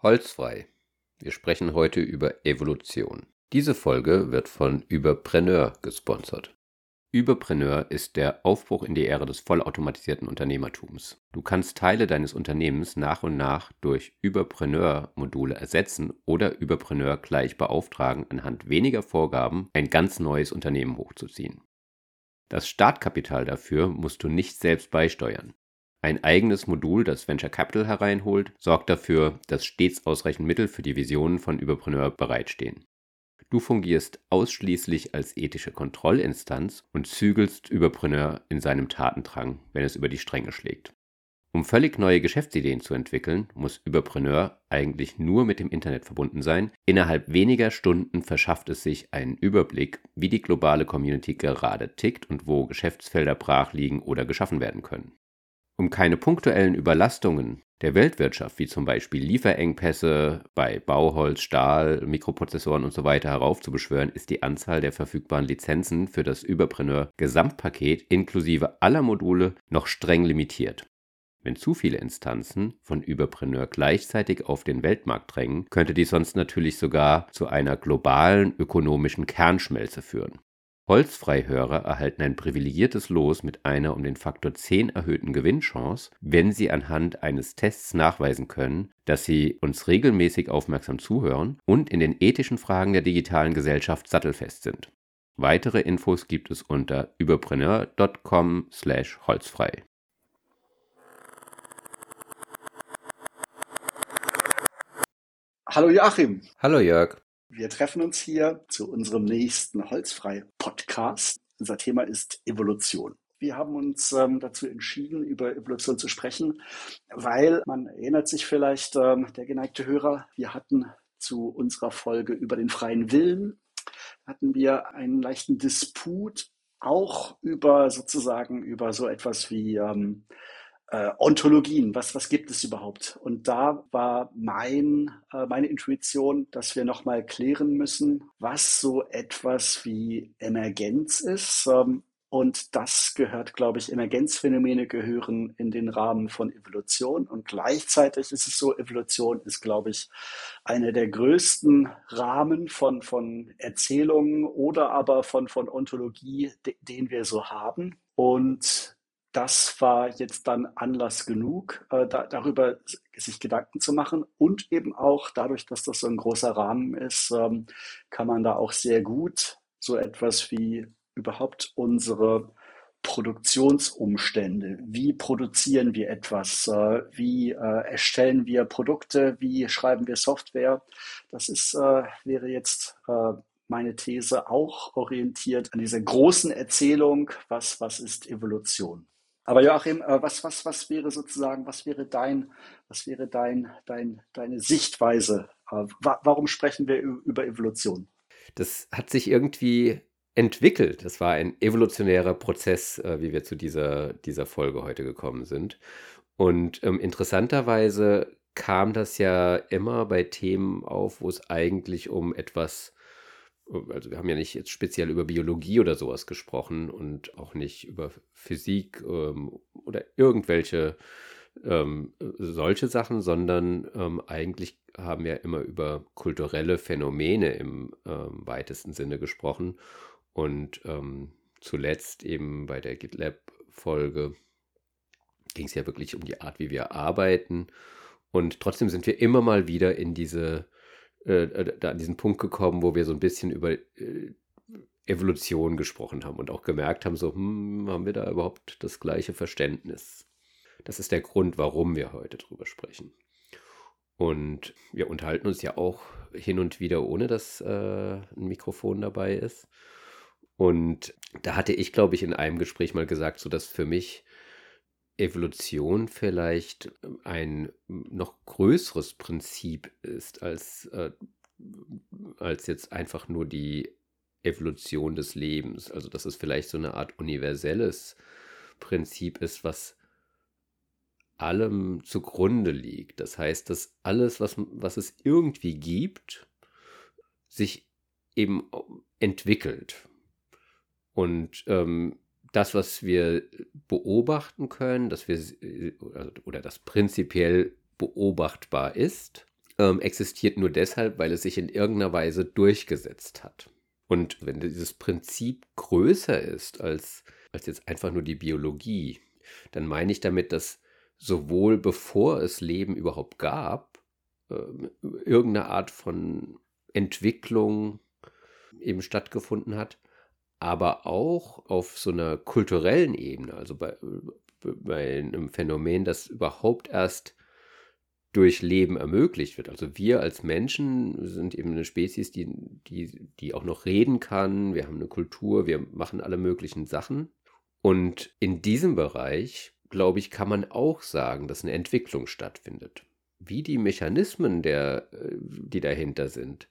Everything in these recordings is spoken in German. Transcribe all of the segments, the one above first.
Holzfrei. Wir sprechen heute über Evolution. Diese Folge wird von Überpreneur gesponsert. Überpreneur ist der Aufbruch in die Ära des vollautomatisierten Unternehmertums. Du kannst Teile deines Unternehmens nach und nach durch Überpreneur-Module ersetzen oder Überpreneur gleich beauftragen, anhand weniger Vorgaben ein ganz neues Unternehmen hochzuziehen. Das Startkapital dafür musst du nicht selbst beisteuern. Ein eigenes Modul, das Venture Capital hereinholt, sorgt dafür, dass stets ausreichend Mittel für die Visionen von Überpreneur bereitstehen. Du fungierst ausschließlich als ethische Kontrollinstanz und zügelst Überpreneur in seinem Tatendrang, wenn es über die Stränge schlägt. Um völlig neue Geschäftsideen zu entwickeln, muss Überpreneur eigentlich nur mit dem Internet verbunden sein. Innerhalb weniger Stunden verschafft es sich einen Überblick, wie die globale Community gerade tickt und wo Geschäftsfelder brach liegen oder geschaffen werden können. Um keine punktuellen Überlastungen der Weltwirtschaft, wie zum Beispiel Lieferengpässe bei Bauholz, Stahl, Mikroprozessoren usw. So heraufzubeschwören, ist die Anzahl der verfügbaren Lizenzen für das Überpreneur Gesamtpaket inklusive aller Module noch streng limitiert. Wenn zu viele Instanzen von Überpreneur gleichzeitig auf den Weltmarkt drängen, könnte dies sonst natürlich sogar zu einer globalen ökonomischen Kernschmelze führen. Holzfreihörer erhalten ein privilegiertes Los mit einer um den Faktor 10 erhöhten Gewinnchance, wenn sie anhand eines Tests nachweisen können, dass sie uns regelmäßig aufmerksam zuhören und in den ethischen Fragen der digitalen Gesellschaft sattelfest sind. Weitere Infos gibt es unter überpreneur.com/holzfrei. Hallo Joachim. Hallo Jörg. Wir treffen uns hier zu unserem nächsten Holzfrei-Podcast. Unser Thema ist Evolution. Wir haben uns ähm, dazu entschieden, über Evolution zu sprechen, weil man erinnert sich vielleicht, ähm, der geneigte Hörer, wir hatten zu unserer Folge über den freien Willen, hatten wir einen leichten Disput, auch über sozusagen über so etwas wie ähm, äh, Ontologien, was, was gibt es überhaupt? Und da war mein, äh, meine Intuition, dass wir nochmal klären müssen, was so etwas wie Emergenz ist. Ähm, und das gehört, glaube ich, Emergenzphänomene gehören in den Rahmen von Evolution. Und gleichzeitig ist es so, Evolution ist, glaube ich, einer der größten Rahmen von, von Erzählungen oder aber von, von Ontologie, de, den wir so haben. Und das war jetzt dann Anlass genug, äh, da, darüber sich Gedanken zu machen. Und eben auch dadurch, dass das so ein großer Rahmen ist, ähm, kann man da auch sehr gut so etwas wie überhaupt unsere Produktionsumstände. Wie produzieren wir etwas? Äh, wie äh, erstellen wir Produkte? Wie schreiben wir Software? Das ist, äh, wäre jetzt äh, meine These auch orientiert an dieser großen Erzählung, was, was ist Evolution? Aber Joachim, äh, was, was, was wäre sozusagen, was wäre dein, was wäre dein, dein, deine Sichtweise? Äh, warum sprechen wir über Evolution? Das hat sich irgendwie entwickelt. Das war ein evolutionärer Prozess, äh, wie wir zu dieser, dieser Folge heute gekommen sind. Und ähm, interessanterweise kam das ja immer bei Themen auf, wo es eigentlich um etwas also wir haben ja nicht jetzt speziell über Biologie oder sowas gesprochen und auch nicht über Physik ähm, oder irgendwelche ähm, solche Sachen, sondern ähm, eigentlich haben wir immer über kulturelle Phänomene im ähm, weitesten Sinne gesprochen. Und ähm, zuletzt eben bei der GitLab-Folge ging es ja wirklich um die Art, wie wir arbeiten. Und trotzdem sind wir immer mal wieder in diese äh, äh, da an diesen Punkt gekommen, wo wir so ein bisschen über äh, Evolution gesprochen haben und auch gemerkt haben, so, hm, haben wir da überhaupt das gleiche Verständnis? Das ist der Grund, warum wir heute drüber sprechen. Und wir unterhalten uns ja auch hin und wieder, ohne dass äh, ein Mikrofon dabei ist. Und da hatte ich, glaube ich, in einem Gespräch mal gesagt, so dass für mich Evolution vielleicht ähm, ein noch größeres Prinzip ist als, äh, als jetzt einfach nur die Evolution des Lebens. Also dass es vielleicht so eine Art universelles Prinzip ist, was allem zugrunde liegt. Das heißt, dass alles, was, was es irgendwie gibt, sich eben entwickelt. Und ähm, das, was wir beobachten können, dass wir also, oder das prinzipiell beobachtbar ist, ähm, existiert nur deshalb, weil es sich in irgendeiner Weise durchgesetzt hat. Und wenn dieses Prinzip größer ist als, als jetzt einfach nur die Biologie, dann meine ich damit, dass sowohl bevor es Leben überhaupt gab, äh, irgendeine Art von Entwicklung eben stattgefunden hat, aber auch auf so einer kulturellen Ebene, also bei, bei einem Phänomen, das überhaupt erst durch Leben ermöglicht wird. Also wir als Menschen sind eben eine Spezies, die, die, die auch noch reden kann. Wir haben eine Kultur, wir machen alle möglichen Sachen. Und in diesem Bereich, glaube ich, kann man auch sagen, dass eine Entwicklung stattfindet. Wie die Mechanismen, der, äh, die dahinter sind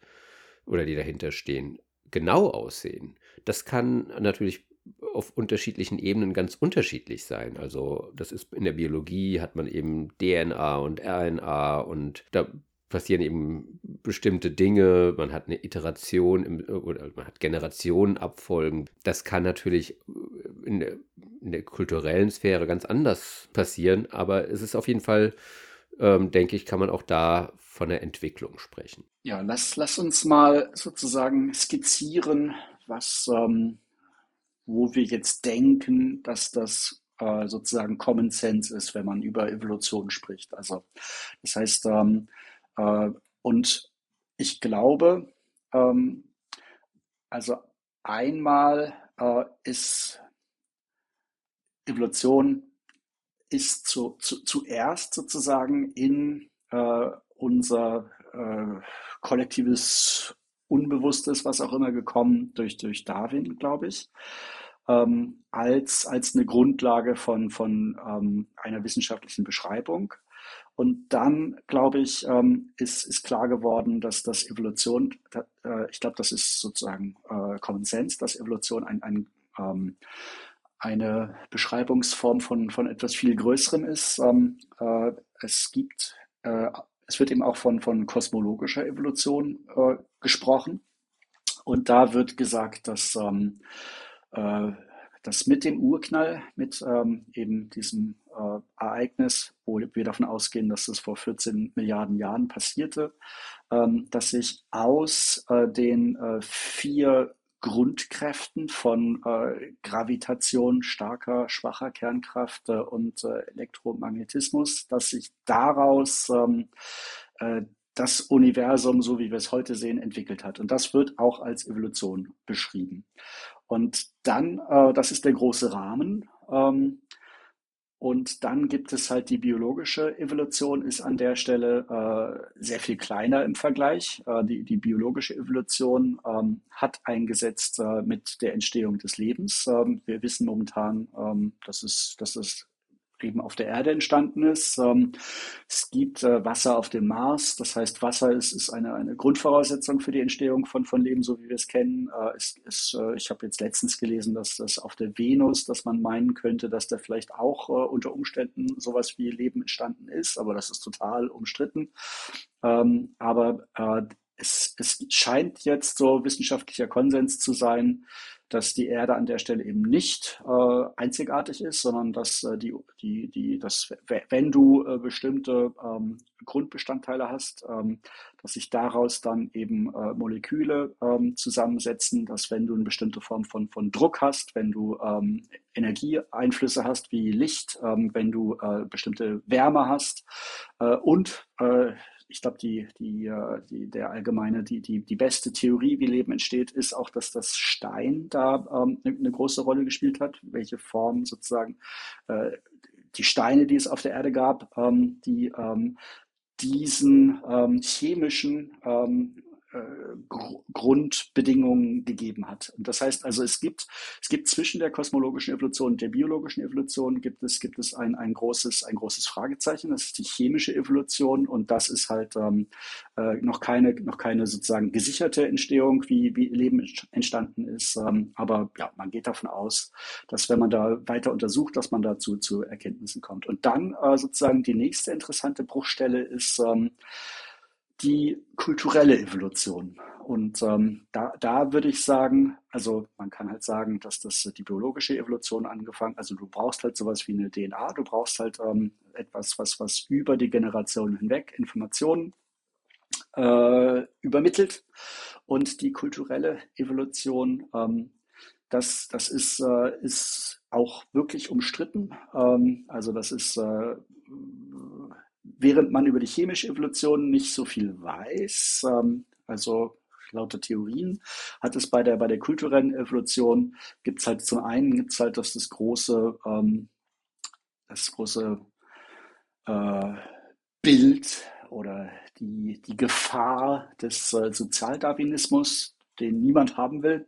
oder die dahinter stehen, genau aussehen, das kann natürlich auf unterschiedlichen Ebenen ganz unterschiedlich sein. Also das ist in der Biologie hat man eben DNA und RNA und da passieren eben bestimmte Dinge, man hat eine Iteration im, oder man hat Generationenabfolgen. Das kann natürlich in der, in der, kulturellen Sphäre ganz anders passieren, aber es ist auf jeden Fall, ähm, denke ich, kann man auch da von der Entwicklung sprechen. Ja, lass, lass uns mal sozusagen skizzieren, was ähm, wo wir jetzt denken, dass das äh, sozusagen Common Sense ist, wenn man über Evolution spricht. Also das heißt, ähm, äh, und ich glaube, ähm, also einmal äh, ist Evolution ist zu, zu, zuerst sozusagen in äh, unser äh, kollektives Unbewusstes, was auch immer gekommen durch, durch Darwin, glaube ich ähm, als, als eine Grundlage von, von ähm, einer wissenschaftlichen Beschreibung. Und dann, glaube ich, ähm, ist, ist klar geworden, dass das Evolution, äh, ich glaube, das ist sozusagen äh, Common Sense, dass Evolution ein, ein, ähm, eine Beschreibungsform von, von etwas viel Größerem ist. Ähm, äh, es gibt, äh, es wird eben auch von, von kosmologischer Evolution äh, gesprochen. Und da wird gesagt, dass ähm, äh, dass mit dem Urknall, mit ähm, eben diesem äh, Ereignis, wo wir davon ausgehen, dass das vor 14 Milliarden Jahren passierte, ähm, dass sich aus äh, den äh, vier Grundkräften von äh, Gravitation, starker, schwacher Kernkraft äh, und äh, Elektromagnetismus, dass sich daraus ähm, äh, das Universum, so wie wir es heute sehen, entwickelt hat. Und das wird auch als Evolution beschrieben. Und dann, äh, das ist der große Rahmen. Ähm, und dann gibt es halt die biologische Evolution, ist an der Stelle äh, sehr viel kleiner im Vergleich. Äh, die, die biologische Evolution ähm, hat eingesetzt äh, mit der Entstehung des Lebens. Ähm, wir wissen momentan, ähm, dass, es, dass es eben auf der Erde entstanden ist. Ähm, es gibt äh, Wasser auf dem Mars, das heißt, Wasser ist, ist eine, eine Grundvoraussetzung für die Entstehung von, von Leben, so wie wir es kennen. Äh, es, es, äh, ich habe jetzt letztens gelesen, dass das auf der Venus, dass man meinen könnte, dass da vielleicht auch unter Umständen sowas wie Leben entstanden ist, aber das ist total umstritten. Ähm, aber es, es scheint jetzt so wissenschaftlicher Konsens zu sein, dass die Erde an der Stelle eben nicht äh, einzigartig ist, sondern dass äh, die, die, die, dass, wenn du äh, bestimmte ähm, Grundbestandteile hast, ähm, dass sich daraus dann eben äh, Moleküle ähm, zusammensetzen, dass wenn du eine bestimmte Form von, von Druck hast, wenn du ähm, Energieeinflüsse hast wie Licht, ähm, wenn du äh, bestimmte Wärme hast äh, und äh, ich glaube, die, die, äh, die, der allgemeine, die, die, die beste Theorie, wie Leben entsteht, ist auch, dass das Stein da ähm, eine, eine große Rolle gespielt hat, welche Form sozusagen äh, die Steine, die es auf der Erde gab, ähm, die ähm, diesen ähm, chemischen ähm, äh, Grundbedingungen gegeben hat. Und das heißt also, es gibt, es gibt zwischen der kosmologischen Evolution und der biologischen Evolution gibt es, gibt es ein, ein, großes, ein großes Fragezeichen. Das ist die chemische Evolution und das ist halt ähm, äh, noch, keine, noch keine sozusagen gesicherte Entstehung, wie, wie Leben entstanden ist. Ähm, aber ja, man geht davon aus, dass wenn man da weiter untersucht, dass man dazu zu Erkenntnissen kommt. Und dann äh, sozusagen die nächste interessante Bruchstelle ist, ähm, die kulturelle Evolution. Und ähm, da, da würde ich sagen, also man kann halt sagen, dass das die biologische Evolution angefangen, also du brauchst halt sowas wie eine DNA, du brauchst halt ähm, etwas, was, was über die Generationen hinweg Informationen äh, übermittelt. Und die kulturelle Evolution, ähm, das, das ist, äh, ist auch wirklich umstritten. Ähm, also das ist, äh, während man über die chemische Evolution nicht so viel weiß, ähm, also lauter Theorien, hat es bei der, bei der kulturellen Evolution, gibt es halt zum einen, gibt es halt das, das große, ähm, das große äh, Bild oder die, die Gefahr des äh, Sozialdarwinismus, den niemand haben will.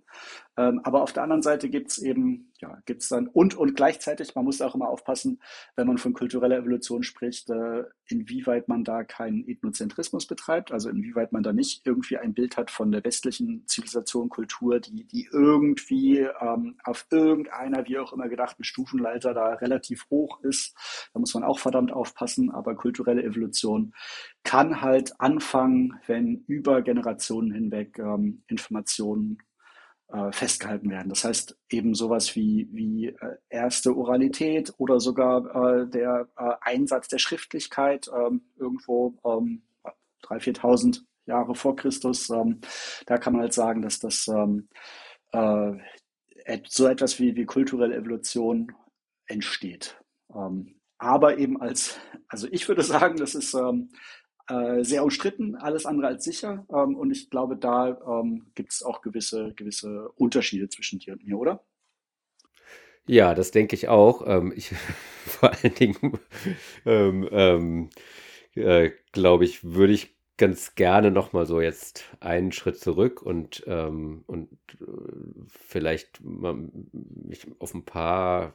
Ähm, aber auf der anderen Seite gibt es eben ja, gibt es dann und und gleichzeitig, man muss auch immer aufpassen, wenn man von kultureller Evolution spricht, äh, inwieweit man da keinen Ethnozentrismus betreibt, also inwieweit man da nicht irgendwie ein Bild hat von der westlichen Zivilisation, Kultur, die, die irgendwie ähm, auf irgendeiner, wie auch immer gedachten Stufenleiter da relativ hoch ist. Da muss man auch verdammt aufpassen, aber kulturelle Evolution kann halt anfangen, wenn über Generationen hinweg ähm, Informationen äh, festgehalten werden. Das heißt eben sowas wie, wie äh, erste Oralität oder sogar äh, der äh, Einsatz der Schriftlichkeit ähm, irgendwo ähm, 3.000, 4.000 Jahre vor Christus. Ähm, da kann man halt sagen, dass das ähm, äh, so etwas wie, wie kulturelle Evolution entsteht. Ähm, aber eben als, also ich würde sagen, das ist ähm, äh, sehr umstritten, alles andere als sicher. Ähm, und ich glaube, da ähm, gibt es auch gewisse, gewisse Unterschiede zwischen dir und mir, oder? Ja, das denke ich auch. Ähm, ich, vor allen Dingen, ähm, ähm, äh, glaube ich, würde ich ganz gerne noch mal so jetzt einen Schritt zurück und, ähm, und äh, vielleicht mich auf ein paar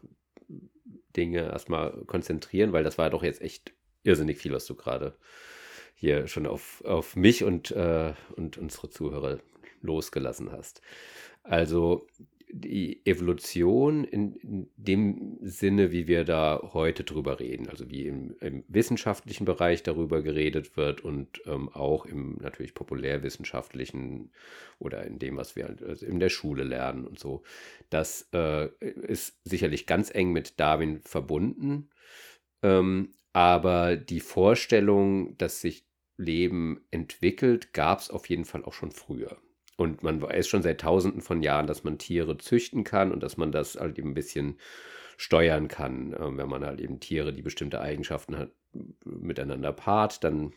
Dinge erstmal konzentrieren, weil das war doch jetzt echt irrsinnig viel, was du gerade hier schon auf, auf mich und, äh, und unsere Zuhörer losgelassen hast. Also die Evolution in, in, dem Sinne, wie wir da heute drüber reden, also wie im, im wissenschaftlichen Bereich darüber geredet wird und ähm, auch im natürlich populärwissenschaftlichen oder in dem, was wir also in der Schule lernen und so, das äh, ist sicherlich ganz eng mit Darwin verbunden. Ähm, aber die Vorstellung, dass sich Leben entwickelt, gab es auf jeden Fall auch schon früher. Und man weiß schon seit tausenden von Jahren, dass man Tiere züchten kann und dass man das halt eben ein bisschen steuern kann. Ähm, wenn man halt eben Tiere, die bestimmte Eigenschaften hat, miteinander paart, dann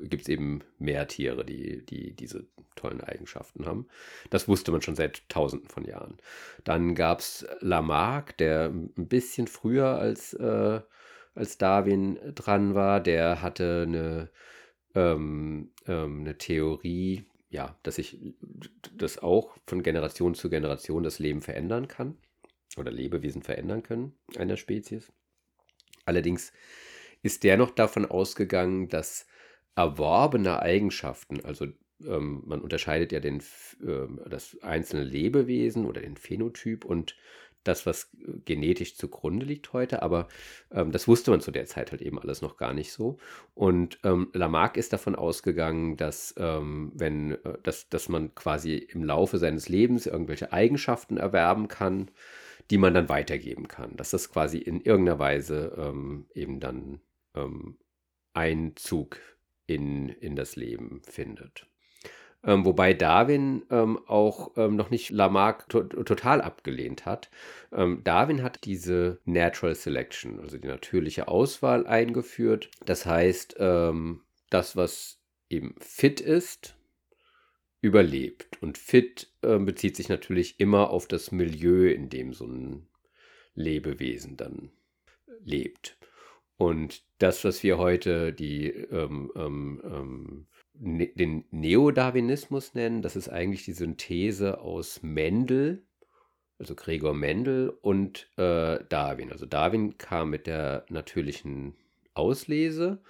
gibt es eben mehr Tiere, die, die diese tollen Eigenschaften haben. Das wusste man schon seit tausenden von Jahren. Dann gab es Lamarck, der ein bisschen früher als äh, als Darwin dran war, der hatte eine, ähm, ähm, eine Theorie, ja, dass sich das auch von Generation zu Generation das Leben verändern kann oder Lebewesen verändern können einer Spezies. Allerdings ist der noch davon ausgegangen, dass erworbene Eigenschaften, also ähm, man unterscheidet ja den, äh, das einzelne Lebewesen oder den Phänotyp und das, was genetisch zugrunde liegt heute, aber ähm, das wusste man zu der Zeit halt eben alles noch gar nicht so. Und ähm, Lamarck ist davon ausgegangen, dass, ähm, wenn, äh, dass, dass man quasi im Laufe seines Lebens irgendwelche Eigenschaften erwerben kann, die man dann weitergeben kann. Dass das quasi in irgendeiner Weise ähm, eben dann ähm, Einzug in, in das Leben findet. Ähm, wobei Darwin ähm, auch ähm, noch nicht Lamarck to total abgelehnt hat. Ähm, Darwin hat diese Natural Selection, also die natürliche Auswahl eingeführt. Das heißt, ähm, das, was eben fit ist, überlebt. Und fit äh, bezieht sich natürlich immer auf das Milieu, in dem so ein Lebewesen dann lebt. Und das, was wir heute die ähm, ähm, ähm ne den Neodarwinismus nennen. Das ist eigentlich die Synthese aus Mendel, also Gregor Mendel und äh, Darwin. Also Darwin kam mit der natürlichen Auslese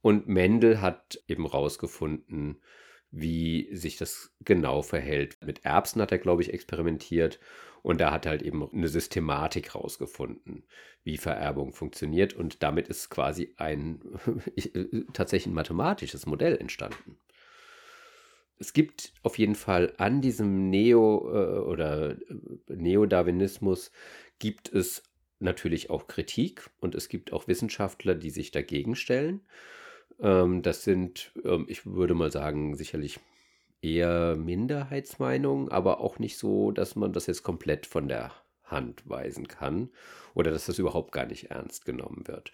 und Mendel hat eben rausgefunden, wie sich das genau verhält. Mit Erbsen hat er, glaube ich, experimentiert und da hat er halt eben eine Systematik rausgefunden, wie Vererbung funktioniert. Und damit ist quasi ein äh, tatsächlich ein mathematisches Modell entstanden. Es gibt auf jeden Fall an diesem Neo- äh, oder äh, Neodarwinismus gibt es natürlich auch Kritik und es gibt auch Wissenschaftler, die sich dagegen stellen. Ähm, das sind, ähm, ich würde mal sagen, sicherlich eher Minderheitsmeinungen, aber auch nicht so, dass man das jetzt komplett von der Hand weisen kann oder dass das überhaupt gar nicht ernst genommen wird.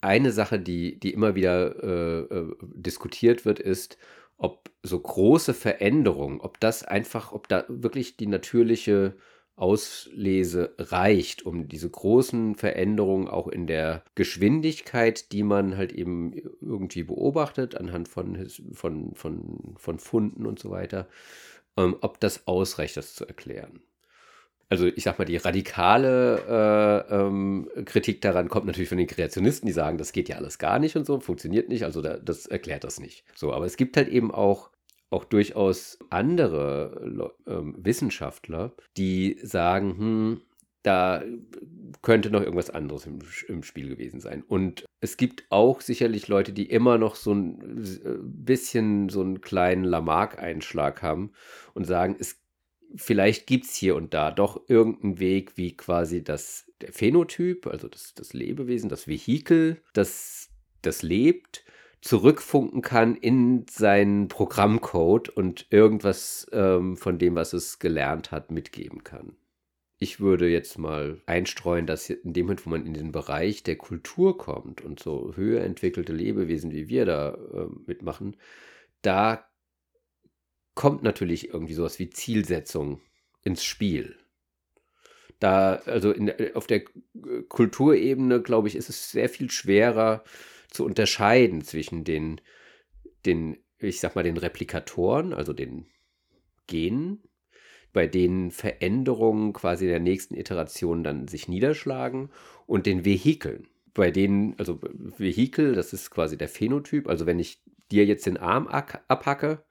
Eine Sache, die, die immer wieder äh, äh, diskutiert wird, ist, ob so große Veränderungen, ob das einfach, ob da wirklich die natürliche Auslese reicht, um diese großen Veränderungen auch in der Geschwindigkeit, die man halt eben irgendwie beobachtet, anhand von, von, von, von Funden und so weiter, ähm, ob das ausreicht, das zu erklären. Also ich sag mal, die radikale äh, ähm, Kritik daran kommt natürlich von den Kreationisten, die sagen, das geht ja alles gar nicht und so, funktioniert nicht, also da, das erklärt das nicht. So, aber es gibt halt eben auch auch durchaus andere ähm, Wissenschaftler, die sagen, hm, da könnte noch irgendwas anderes im, im, Spiel gewesen sein. Und es gibt auch sicherlich Leute, die immer noch so ein äh, bisschen so einen kleinen Lamarck-Einschlag haben und sagen, es vielleicht gibt es hier und da doch irgendeinen Weg, wie quasi das der Phänotyp, also das, das Lebewesen, das Vehikel, das, das lebt, zurückfunken kann in seinen Programmcode und irgendwas ähm, von dem, was es gelernt hat, mitgeben kann. Ich würde jetzt mal einstreuen, dass in dem Moment, wo man in den Bereich der Kultur kommt und so höher entwickelte Lebewesen wie wir da äh, mitmachen, da kommt natürlich irgendwie sowas wie Zielsetzung ins Spiel. Da, also in, auf der Kulturebene, glaube ich, ist es sehr viel schwerer, zu unterscheiden zwischen den, den, ich sag mal, den Replikatoren, also den Genen, bei denen Veränderungen quasi in der nächsten Iteration dann sich niederschlagen und den Vehikeln, bei denen, also Vehikel, das ist quasi der Phänotyp, also wenn ich dir jetzt den Arm abhacke,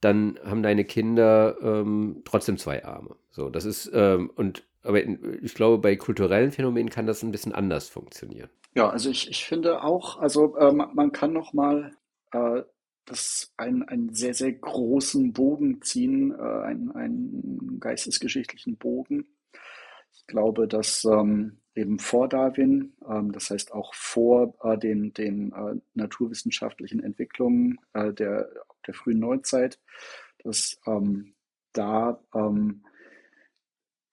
dann haben deine Kinder ähm, trotzdem zwei Arme. So, das ist, ähm, und aber ich glaube, bei kulturellen Phänomenen kann das ein bisschen anders funktionieren. Ja, also ich, ich finde auch, also äh, man kann noch mal äh, das einen, einen sehr, sehr großen Bogen ziehen, äh, einen, einen geistesgeschichtlichen Bogen. Ich glaube, dass ähm, eben vor Darwin, ähm, das heißt auch vor äh, den, den äh, naturwissenschaftlichen Entwicklungen äh, der, der frühen Neuzeit, dass ähm, da ähm,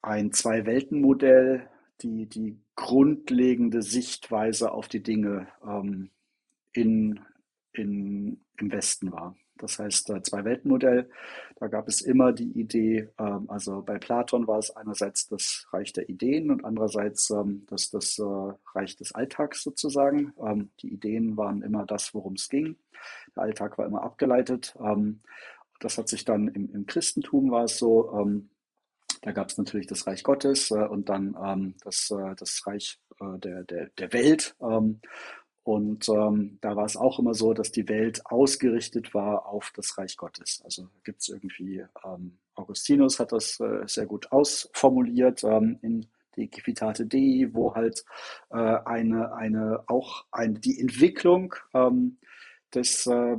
ein Zwei-Welten-Modell die, die grundlegende Sichtweise auf die Dinge ähm, in, in, im Westen war. Das heißt, äh, Zwei-Welten-Modell, da gab es immer die Idee, ähm, also bei Platon war es einerseits das Reich der Ideen und andererseits ähm, das, das äh, Reich des Alltags sozusagen. Ähm, die Ideen waren immer das, worum es ging. Der Alltag war immer abgeleitet. Ähm, das hat sich dann im, im Christentum war es so, ähm, da gab es natürlich das Reich Gottes äh, und dann ähm, das, äh, das Reich äh, der, der, der Welt. Ähm, und ähm, da war es auch immer so, dass die Welt ausgerichtet war auf das Reich Gottes. Also gibt es irgendwie, ähm, Augustinus hat das äh, sehr gut ausformuliert ähm, in die Civitate Dei, wo halt äh, eine, eine, auch eine, die Entwicklung ähm, des, äh,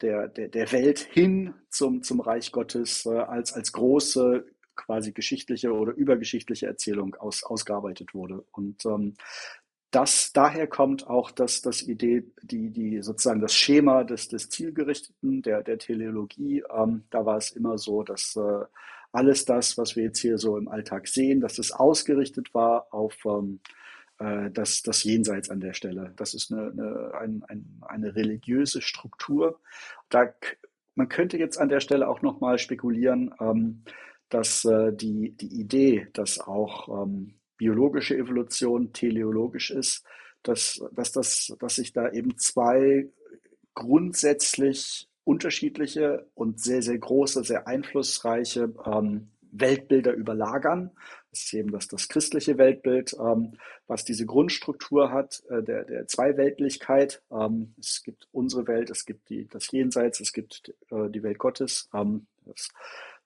der, der, der Welt hin zum, zum Reich Gottes äh, als, als große quasi geschichtliche oder übergeschichtliche Erzählung aus, ausgearbeitet wurde. Und ähm, das, daher kommt auch das, das Idee, die, die sozusagen das Schema des, des Zielgerichteten, der, der Teleologie. Ähm, da war es immer so, dass äh, alles das, was wir jetzt hier so im Alltag sehen, dass es ausgerichtet war auf ähm, äh, das, das Jenseits an der Stelle. Das ist eine, eine, ein, ein, eine religiöse Struktur. Da, man könnte jetzt an der Stelle auch nochmal spekulieren, ähm, dass äh, die, die Idee, dass auch ähm, biologische Evolution teleologisch ist, dass, dass, das, dass sich da eben zwei grundsätzlich unterschiedliche und sehr, sehr große, sehr einflussreiche ähm, Weltbilder überlagern. Das ist eben das, das christliche Weltbild, ähm, was diese Grundstruktur hat, äh, der, der Zweiweltlichkeit. Ähm, es gibt unsere Welt, es gibt die, das Jenseits, es gibt äh, die Welt Gottes. Ähm, das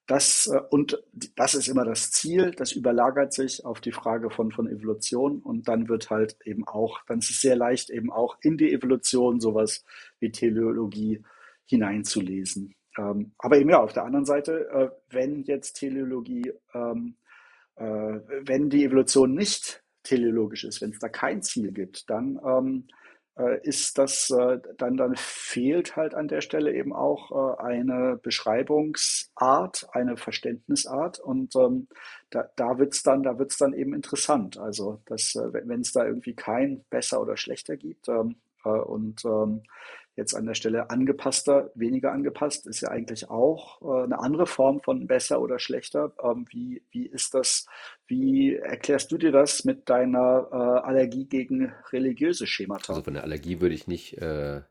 das, äh, und das ist immer das Ziel, das überlagert sich auf die Frage von, von Evolution und dann wird halt eben auch, dann ist es sehr leicht eben auch in die Evolution sowas wie Teleologie hineinzulesen. Ähm, aber eben ja, auf der anderen Seite, äh, wenn jetzt Teleologie, ähm, äh, wenn die Evolution nicht teleologisch ist, wenn es da kein Ziel gibt, dann ähm, äh, ist das äh, dann, dann fehlt halt an der Stelle eben auch äh, eine Beschreibungsart, eine Verständnisart und ähm, da, da wird's dann, da dann eben interessant. Also, dass, äh, wenn es da irgendwie kein besser oder schlechter gibt ähm, äh, und ähm, Jetzt an der Stelle angepasster, weniger angepasst ist ja eigentlich auch äh, eine andere Form von besser oder schlechter. Ähm, wie, wie ist das, wie erklärst du dir das mit deiner äh, Allergie gegen religiöse Schemata? Also von der Allergie würde ich nicht, äh,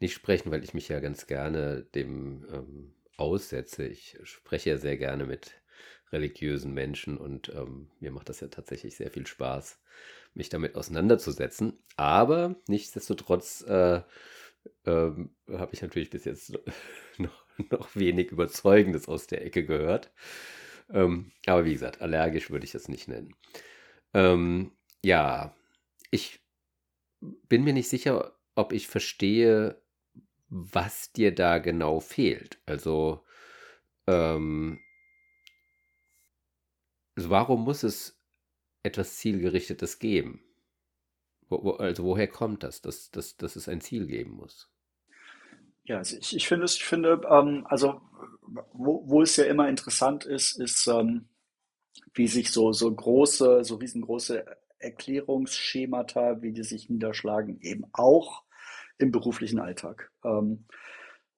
nicht sprechen, weil ich mich ja ganz gerne dem ähm, aussetze. Ich spreche ja sehr gerne mit religiösen Menschen und ähm, mir macht das ja tatsächlich sehr viel Spaß, mich damit auseinanderzusetzen. Aber nichtsdestotrotz äh, ähm, habe ich natürlich bis jetzt noch, noch wenig Überzeugendes aus der Ecke gehört. Ähm, aber wie gesagt, allergisch würde ich das nicht nennen. Ähm, ja, ich bin mir nicht sicher, ob ich verstehe, was dir da genau fehlt. Also, ähm, also warum muss es etwas Zielgerichtetes geben? Wo, wo, also woher kommt das, dass, dass, dass es ein Ziel geben muss? Ja, ich, ich finde ich finde, ähm, also wo, wo es ja immer interessant ist, ist, ähm, wie sich so, so große, so riesengroße Erklärungsschemata, wie die sich niederschlagen, eben auch im beruflichen Alltag. Ähm,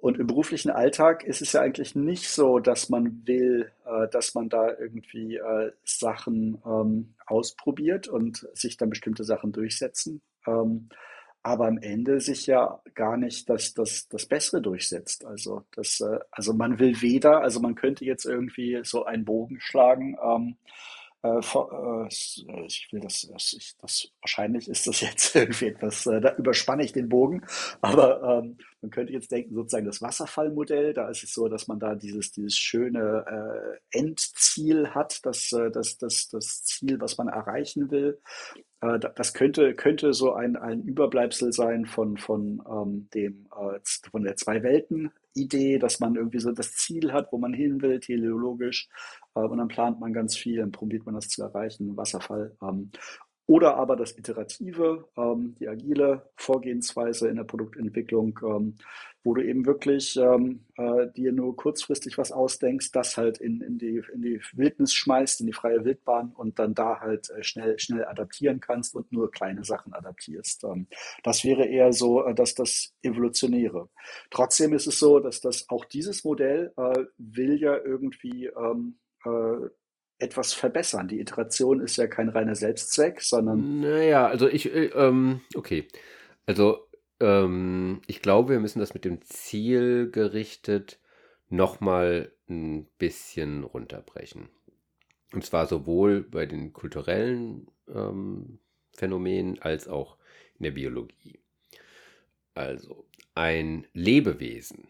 und im beruflichen Alltag ist es ja eigentlich nicht so, dass man will, äh, dass man da irgendwie äh, Sachen ähm, ausprobiert und sich dann bestimmte Sachen durchsetzen. Ähm, aber am Ende sich ja gar nicht das, das, das Bessere durchsetzt. Also, das, äh, also man will weder, also man könnte jetzt irgendwie so einen Bogen schlagen, ähm, äh, vor, äh, ich will das, ich, das, wahrscheinlich ist das jetzt irgendwie etwas, äh, da überspanne ich den Bogen, aber ähm, man könnte jetzt denken, sozusagen das Wasserfallmodell, da ist es so, dass man da dieses, dieses schöne äh, Endziel hat, das, äh, das, das, das Ziel, was man erreichen will. Äh, das könnte, könnte so ein, ein Überbleibsel sein von, von ähm, dem, äh, von der Zwei-Welten-Idee, dass man irgendwie so das Ziel hat, wo man hin will, teleologisch, äh, und dann plant man ganz viel, dann probiert man das zu erreichen, Wasserfall. Ähm, oder aber das Iterative, ähm, die agile Vorgehensweise in der Produktentwicklung, ähm, wo du eben wirklich äh, dir nur kurzfristig was ausdenkst, das halt in, in, die, in die Wildnis schmeißt, in die freie Wildbahn und dann da halt äh, schnell, schnell adaptieren kannst und nur kleine Sachen adaptierst. Das wäre eher so, äh, dass das Evolutionäre. Trotzdem ist es so, dass das auch dieses Modell äh, will ja irgendwie äh, etwas verbessern. Die Iteration ist ja kein reiner Selbstzweck, sondern. Naja, also ich, äh, ähm, okay. Also, ähm, ich glaube, wir müssen das mit dem Ziel gerichtet nochmal ein bisschen runterbrechen. Und zwar sowohl bei den kulturellen ähm, Phänomenen als auch in der Biologie. Also, ein Lebewesen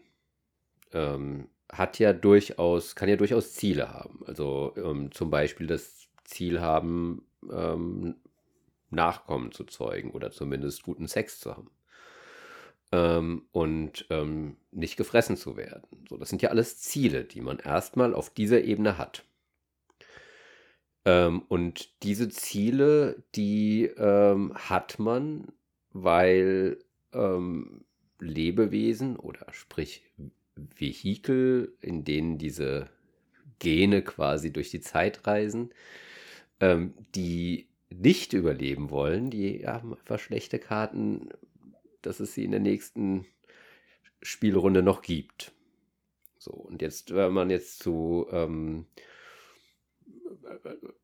ähm, hat ja durchaus, kann ja durchaus Ziele haben. Also ähm, zum Beispiel das Ziel haben, ähm, Nachkommen zu zeugen oder zumindest guten Sex zu haben. Ähm, und ähm, nicht gefressen zu werden. So, das sind ja alles Ziele, die man erstmal auf dieser Ebene hat. Ähm, und diese Ziele, die ähm, hat man, weil Lebewesen oder sprich Vehikel, in denen diese Gene quasi durch die Zeit reisen, ähm, die nicht überleben wollen, die haben einfach schlechte Karten, dass es sie in der nächsten Spielrunde noch gibt. So, und jetzt, wenn man jetzt zu, ähm,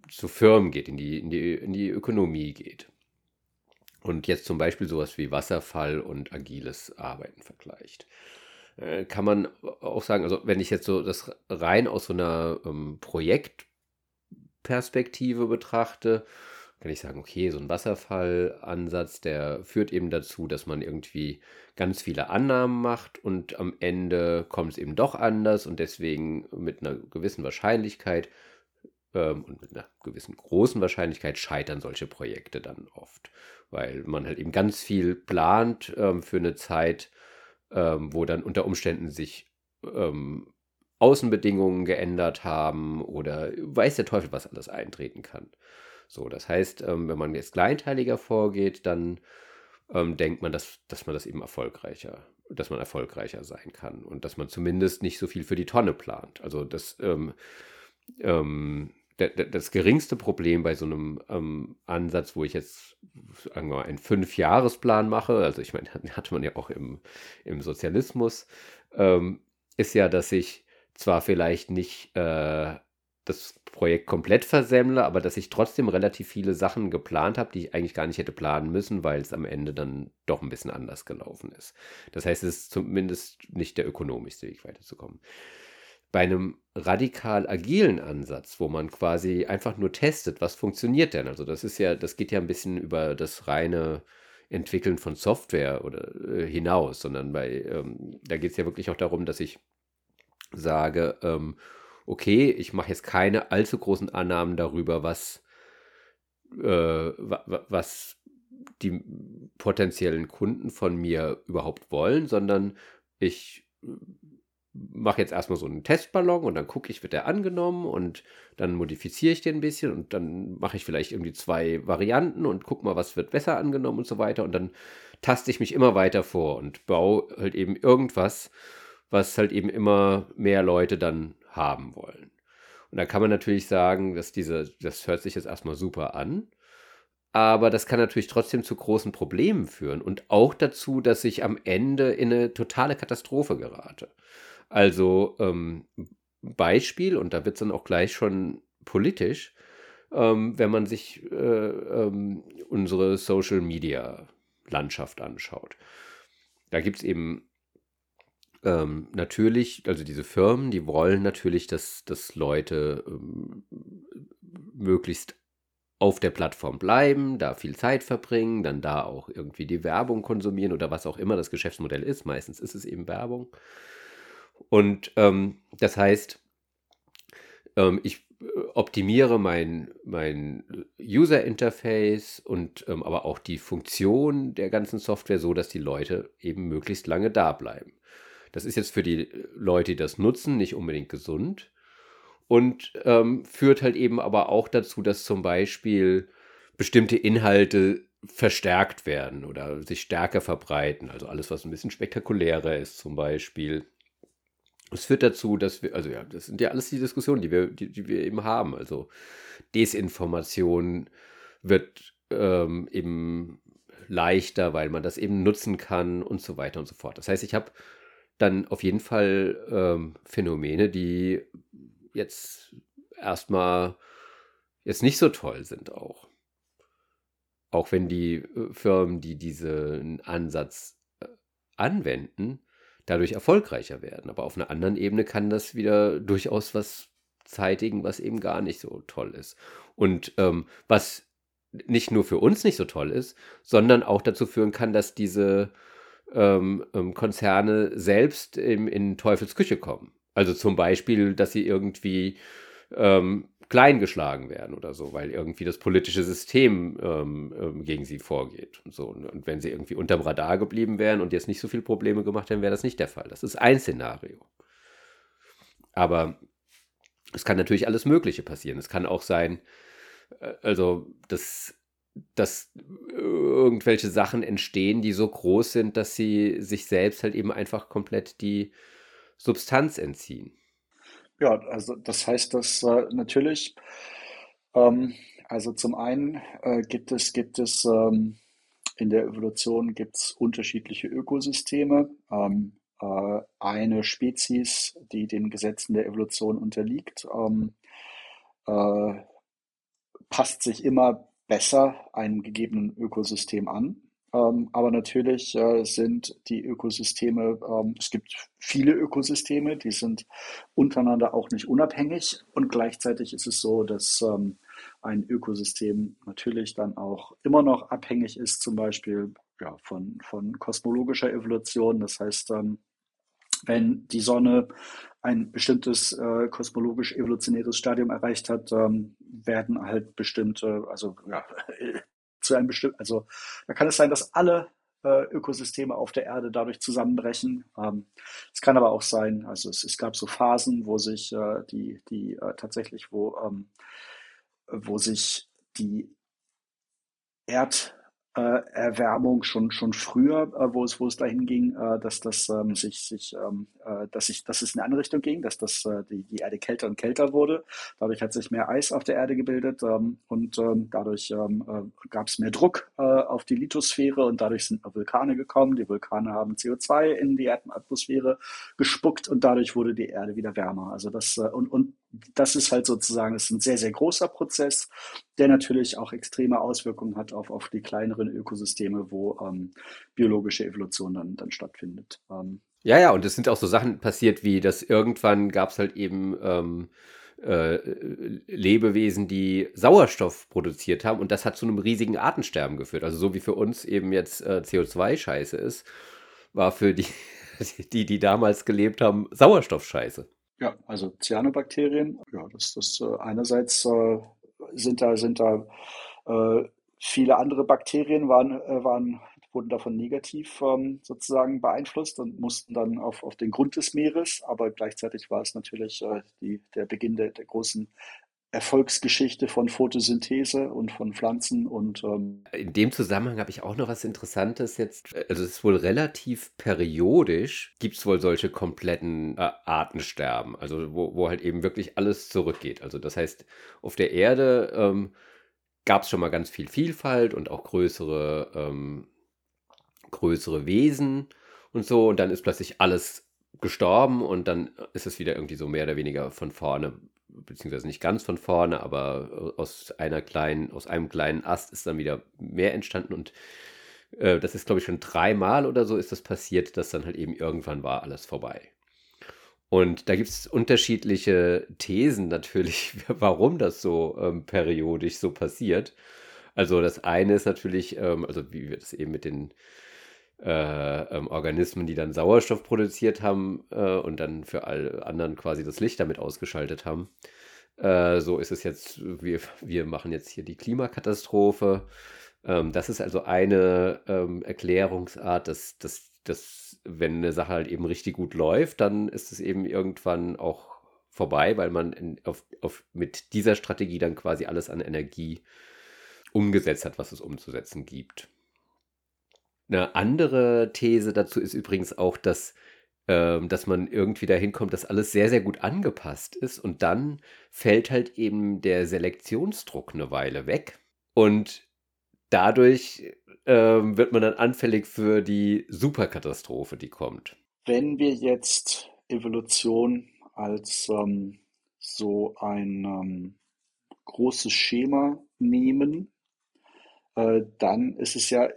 zu Firmen geht, in die, in, die, in die Ökonomie geht und jetzt zum Beispiel sowas wie Wasserfall und agiles Arbeiten vergleicht, äh, kann man auch sagen, also wenn ich jetzt so das rein aus so einer ähm, Projektperspektive betrachte, kann ich sagen, okay, so ein Wasserfallansatz, der führt eben dazu, dass man irgendwie ganz viele Annahmen macht und am Ende kommt es eben doch anders und deswegen mit einer gewissen Wahrscheinlichkeit ähm, und mit einer gewissen großen Wahrscheinlichkeit scheitern solche Projekte dann oft, weil man halt eben ganz viel plant ähm, für eine Zeit, ähm, wo dann unter Umständen sich ähm, Außenbedingungen geändert haben oder weiß der Teufel, was alles eintreten kann. So, das heißt, ähm, wenn man jetzt kleinteiliger vorgeht, dann ähm, denkt man, dass, dass man das eben erfolgreicher, dass man erfolgreicher sein kann und dass man zumindest nicht so viel für die Tonne plant. Also das, ähm, ähm, das geringste Problem bei so einem ähm, Ansatz, wo ich jetzt sagen wir mal, einen Fünfjahresplan mache, also ich meine, hatte man ja auch im, im Sozialismus, ähm, ist ja, dass ich zwar vielleicht nicht äh, das Projekt komplett versemmle, aber dass ich trotzdem relativ viele Sachen geplant habe, die ich eigentlich gar nicht hätte planen müssen, weil es am Ende dann doch ein bisschen anders gelaufen ist. Das heißt, es ist zumindest nicht der ökonomischste Weg weiterzukommen. Bei einem radikal agilen Ansatz, wo man quasi einfach nur testet, was funktioniert denn? Also das ist ja, das geht ja ein bisschen über das reine Entwickeln von Software oder äh, hinaus, sondern bei, ähm, da geht es ja wirklich auch darum, dass ich sage, ähm, okay, ich mache jetzt keine allzu großen Annahmen darüber, was, äh, was die potenziellen Kunden von mir überhaupt wollen, sondern ich mache jetzt erstmal so einen Testballon und dann gucke ich, wird der angenommen und dann modifiziere ich den ein bisschen und dann mache ich vielleicht irgendwie zwei Varianten und gucke mal, was wird besser angenommen und so weiter und dann taste ich mich immer weiter vor und baue halt eben irgendwas, was halt eben immer mehr Leute dann haben wollen. Und da kann man natürlich sagen, dass diese, das hört sich jetzt erstmal super an, aber das kann natürlich trotzdem zu großen Problemen führen und auch dazu, dass ich am Ende in eine totale Katastrophe gerate. Also ähm, Beispiel, und da wird es dann auch gleich schon politisch, ähm, wenn man sich äh, ähm, unsere Social-Media-Landschaft anschaut. Da gibt es eben ähm, natürlich, also diese Firmen, die wollen natürlich, dass, dass Leute ähm, möglichst auf der Plattform bleiben, da viel Zeit verbringen, dann da auch irgendwie die Werbung konsumieren oder was auch immer das Geschäftsmodell ist. Meistens ist es eben Werbung. Und ähm, das heißt, ähm, ich äh, optimiere mein, mein User Interface und ähm, aber auch die Funktion der ganzen Software so, dass die Leute eben möglichst lange da bleiben. Das ist jetzt für die Leute, die das nutzen, nicht unbedingt gesund und ähm, führt halt eben aber auch dazu, dass zum Beispiel bestimmte Inhalte verstärkt werden oder sich stärker verbreiten. Also alles, was ein bisschen spektakulärer ist zum Beispiel. Es führt dazu, dass wir, also ja, das sind ja alles die Diskussionen, die wir, die, die wir eben haben. Also Desinformation wird ähm, eben leichter, weil man das eben nutzen kann und so weiter und so fort. Das heißt, ich habe dann auf jeden Fall ähm, Phänomene, die jetzt erstmal jetzt nicht so toll sind auch. Auch wenn die äh, Firmen, die diesen Ansatz äh, anwenden, dadurch erfolgreicher werden. Aber auf einer anderen Ebene kann das wieder durchaus was zeitigen, was eben gar nicht so toll ist. Und ähm, was nicht nur für uns nicht so toll ist, sondern auch dazu führen kann, dass diese ähm, ähm, Konzerne selbst in Teufels Küche kommen. Also zum Beispiel, dass sie irgendwie ähm, klein geschlagen werden oder so, weil irgendwie das politische System ähm, ähm, gegen sie vorgeht und so. Und, wenn sie irgendwie unterm Radar geblieben wären und jetzt nicht so viele Probleme gemacht hätten, wäre das nicht der Fall. Das ist ein Szenario. Aber es kann natürlich alles Mögliche passieren. Es kann auch sein, äh, also dass dass irgendwelche Sachen entstehen, die so groß sind, dass sie sich selbst halt eben einfach komplett die Substanz entziehen. Ja, also das heißt, dass äh, natürlich, ähm, also zum einen äh, gibt es, gibt es ähm, in der Evolution gibt's unterschiedliche Ökosysteme. Ähm, äh, eine Spezies, die den Gesetzen der Evolution unterliegt, ähm, äh, passt sich immer besser einem gegebenen Ökosystem an. Ähm, aber natürlich äh, sind die Ökosysteme, ähm, es gibt viele Ökosysteme, die sind untereinander auch nicht unabhängig. Und gleichzeitig ist es so, dass ähm, ein Ökosystem natürlich dann auch immer noch abhängig ist, zum Beispiel ja, von, von kosmologischer Evolution. Das heißt, ähm, wenn die Sonne ein bestimmtes äh, kosmologisch-evolutionäres Stadium erreicht hat, ähm, werden halt bestimmte, also ja, zu einem bestimmten, also da kann es sein, dass alle äh, Ökosysteme auf der Erde dadurch zusammenbrechen. Ähm, es kann aber auch sein, also es, es gab so Phasen, wo sich äh, die, die äh, tatsächlich, wo, ähm, wo sich die Erd Erwärmung schon schon früher, äh, wo es wo es dahin ging, äh, dass das ähm, sich sich ähm, äh, dass sich dass es in eine andere Richtung ging, dass das äh, die, die Erde kälter und kälter wurde. Dadurch hat sich mehr Eis auf der Erde gebildet ähm, und ähm, dadurch ähm, äh, gab es mehr Druck äh, auf die Lithosphäre und dadurch sind Vulkane gekommen. Die Vulkane haben CO2 in die Erdatmosphäre gespuckt und dadurch wurde die Erde wieder wärmer. Also das äh, und und das ist halt sozusagen, ist ein sehr, sehr großer Prozess, der natürlich auch extreme Auswirkungen hat auf, auf die kleineren Ökosysteme, wo ähm, biologische Evolution dann, dann stattfindet. Ähm, ja, ja, und es sind auch so Sachen passiert, wie dass irgendwann gab es halt eben ähm, äh, Lebewesen, die Sauerstoff produziert haben und das hat zu einem riesigen Artensterben geführt. Also so wie für uns eben jetzt äh, CO2 scheiße ist, war für die, die, die damals gelebt haben, Sauerstoff scheiße. Ja, also Cyanobakterien, ja, das, das äh, einerseits äh, sind da, sind da äh, viele andere Bakterien waren, äh, waren, wurden davon negativ ähm, sozusagen beeinflusst und mussten dann auf, auf den Grund des Meeres, aber gleichzeitig war es natürlich äh, die, der Beginn der, der großen Erfolgsgeschichte von Photosynthese und von Pflanzen und ähm in dem Zusammenhang habe ich auch noch was Interessantes jetzt. Also es ist wohl relativ periodisch, gibt es wohl solche kompletten äh, Artensterben, also wo, wo halt eben wirklich alles zurückgeht. Also das heißt, auf der Erde ähm, gab es schon mal ganz viel Vielfalt und auch größere, ähm, größere Wesen und so und dann ist plötzlich alles gestorben und dann ist es wieder irgendwie so mehr oder weniger von vorne beziehungsweise nicht ganz von vorne, aber aus einer kleinen, aus einem kleinen Ast ist dann wieder mehr entstanden und äh, das ist, glaube ich, schon dreimal oder so ist das passiert, dass dann halt eben irgendwann war alles vorbei. Und da gibt es unterschiedliche Thesen natürlich, warum das so ähm, periodisch so passiert. Also das eine ist natürlich, ähm, also wie wir das eben mit den äh, ähm, Organismen, die dann Sauerstoff produziert haben äh, und dann für alle anderen quasi das Licht damit ausgeschaltet haben. Äh, so ist es jetzt, wir, wir machen jetzt hier die Klimakatastrophe. Ähm, das ist also eine ähm, Erklärungsart, dass, dass, dass, wenn eine Sache halt eben richtig gut läuft, dann ist es eben irgendwann auch vorbei, weil man in, auf, auf, mit dieser Strategie dann quasi alles an Energie umgesetzt hat, was es umzusetzen gibt. Eine andere These dazu ist übrigens auch, dass, ähm, dass man irgendwie dahin kommt, dass alles sehr, sehr gut angepasst ist und dann fällt halt eben der Selektionsdruck eine Weile weg und dadurch ähm, wird man dann anfällig für die Superkatastrophe, die kommt. Wenn wir jetzt Evolution als ähm, so ein ähm, großes Schema nehmen, äh, dann ist es ja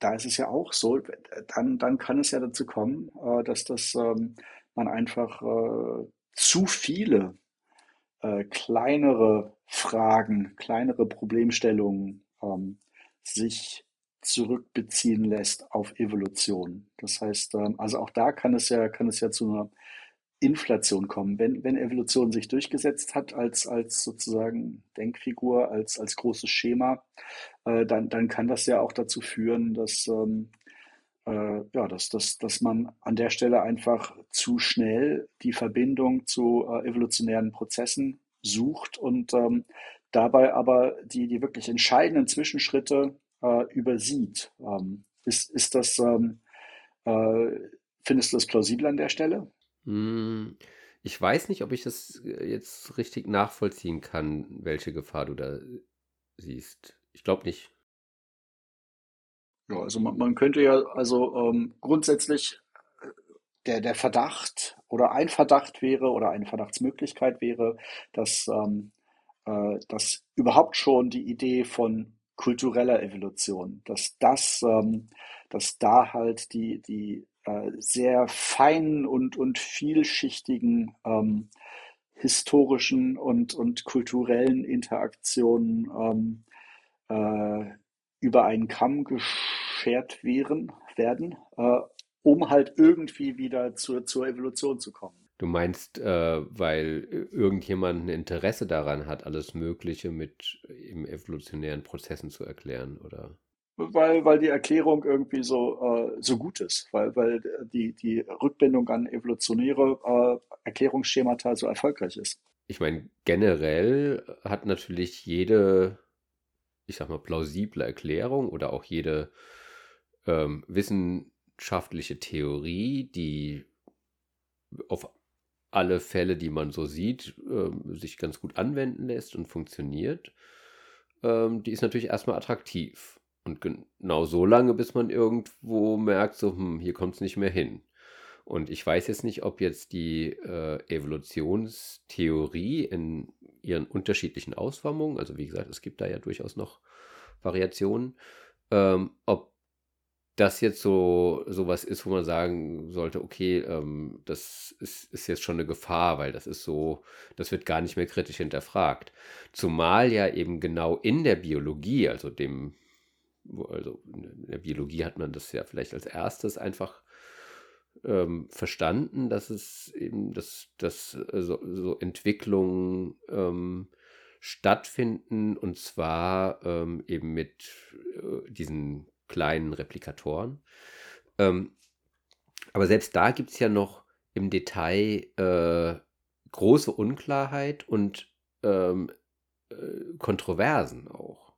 da ist es ja auch so, dann, dann kann es ja dazu kommen, äh, dass das ähm, man einfach äh, zu viele äh, kleinere Fragen, kleinere Problemstellungen ähm, sich zurückbeziehen lässt auf Evolution. Das heißt, ähm, also auch da kann es ja, kann es ja zu einer Inflation kommen. Wenn, wenn Evolution sich durchgesetzt hat als, als sozusagen Denkfigur, als, als großes Schema, äh, dann, dann kann das ja auch dazu führen, dass, ähm, äh, ja, dass, dass, dass man an der Stelle einfach zu schnell die Verbindung zu äh, evolutionären Prozessen sucht und ähm, dabei aber die, die wirklich entscheidenden Zwischenschritte äh, übersieht. Ähm, ist, ist das, ähm, äh, findest du das plausibel an der Stelle? Hm, ich weiß nicht, ob ich das äh, jetzt richtig nachvollziehen kann, welche Gefahr du da siehst. Ich glaube nicht. Ja, also man, man könnte ja also ähm, grundsätzlich äh, der, der Verdacht oder ein Verdacht wäre oder eine Verdachtsmöglichkeit wäre, dass, ähm, äh, dass überhaupt schon die Idee von kultureller Evolution, dass das, ähm, dass da halt die, die äh, sehr feinen und, und vielschichtigen ähm, historischen und, und kulturellen Interaktionen ähm, äh, über einen Kamm geschert wären, werden, äh, um halt irgendwie wieder zur, zur Evolution zu kommen. Du meinst, äh, weil irgendjemand ein Interesse daran hat, alles Mögliche mit im evolutionären Prozessen zu erklären, oder? Weil, weil die Erklärung irgendwie so, äh, so gut ist, weil, weil die, die Rückbindung an evolutionäre äh, Erklärungsschemata so erfolgreich ist. Ich meine, generell hat natürlich jede, ich sag mal, plausible Erklärung oder auch jede ähm, wissenschaftliche Theorie, die auf alle Fälle, die man so sieht, ähm, sich ganz gut anwenden lässt und funktioniert, ähm, die ist natürlich erstmal attraktiv. Und genau so lange, bis man irgendwo merkt, so, hm, hier kommt es nicht mehr hin. Und ich weiß jetzt nicht, ob jetzt die äh, Evolutionstheorie in ihren unterschiedlichen Ausformungen, also wie gesagt, es gibt da ja durchaus noch Variationen, ähm, ob das jetzt so sowas ist, wo man sagen sollte, okay, ähm, das ist, ist jetzt schon eine Gefahr, weil das ist so, das wird gar nicht mehr kritisch hinterfragt. Zumal ja eben genau in der Biologie, also dem, also in der Biologie hat man das ja vielleicht als erstes einfach ähm, verstanden, dass es eben, dass, dass äh, so, so Entwicklungen ähm, stattfinden und zwar ähm, eben mit äh, diesen kleinen Replikatoren. Ähm, aber selbst da gibt es ja noch im Detail äh, große Unklarheit und ähm, äh, Kontroversen auch.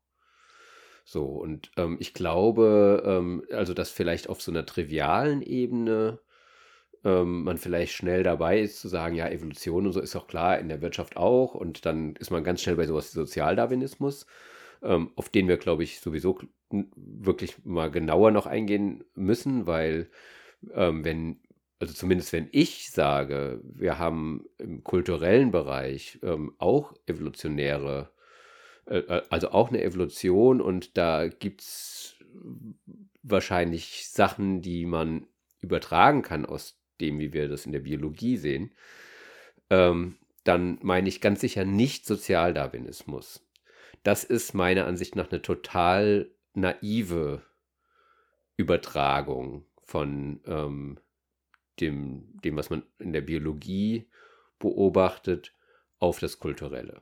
So, und ähm, ich glaube, ähm, also dass vielleicht auf so einer trivialen Ebene ähm, man vielleicht schnell dabei ist zu sagen, ja, Evolution und so ist auch klar, in der Wirtschaft auch. Und dann ist man ganz schnell bei sowas wie Sozialdarwinismus, ähm, auf den wir, glaube ich, sowieso wirklich mal genauer noch eingehen müssen, weil ähm, wenn, also zumindest wenn ich sage, wir haben im kulturellen Bereich ähm, auch evolutionäre, also auch eine Evolution und da gibt es wahrscheinlich Sachen, die man übertragen kann aus dem, wie wir das in der Biologie sehen, ähm, dann meine ich ganz sicher nicht Sozialdarwinismus. Das ist meiner Ansicht nach eine total naive Übertragung von ähm, dem, dem, was man in der Biologie beobachtet, auf das Kulturelle.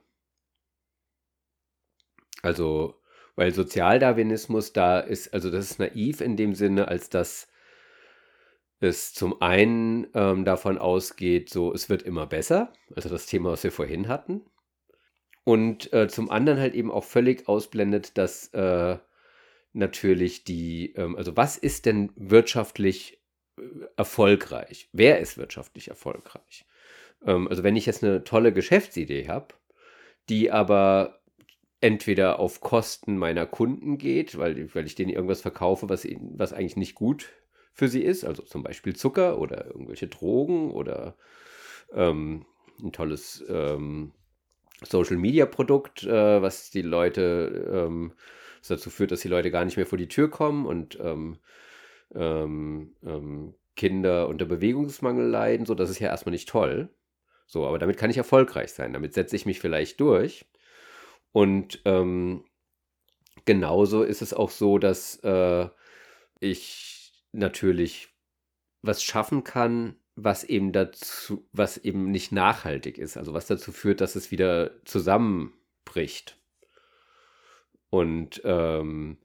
Also, weil Sozialdarwinismus da ist, also das ist naiv in dem Sinne, als dass es zum einen ähm, davon ausgeht, so es wird immer besser, also das Thema, was wir vorhin hatten. Und äh, zum anderen halt eben auch völlig ausblendet, dass äh, natürlich die, ähm, also was ist denn wirtschaftlich äh, erfolgreich? Wer ist wirtschaftlich erfolgreich? Ähm, also wenn ich jetzt eine tolle Geschäftsidee habe, die aber entweder auf Kosten meiner Kunden geht, weil, weil ich denen irgendwas verkaufe, was, was eigentlich nicht gut für sie ist, also zum Beispiel Zucker oder irgendwelche Drogen oder ähm, ein tolles ähm, Social Media Produkt, äh, was die Leute, ähm, was dazu führt, dass die Leute gar nicht mehr vor die Tür kommen und ähm, ähm, ähm, Kinder unter Bewegungsmangel leiden, so das ist ja erstmal nicht toll. So, aber damit kann ich erfolgreich sein. Damit setze ich mich vielleicht durch. Und ähm, genauso ist es auch so, dass äh, ich natürlich was schaffen kann, was eben dazu, was eben nicht nachhaltig ist, also was dazu führt, dass es wieder zusammenbricht. Und ähm,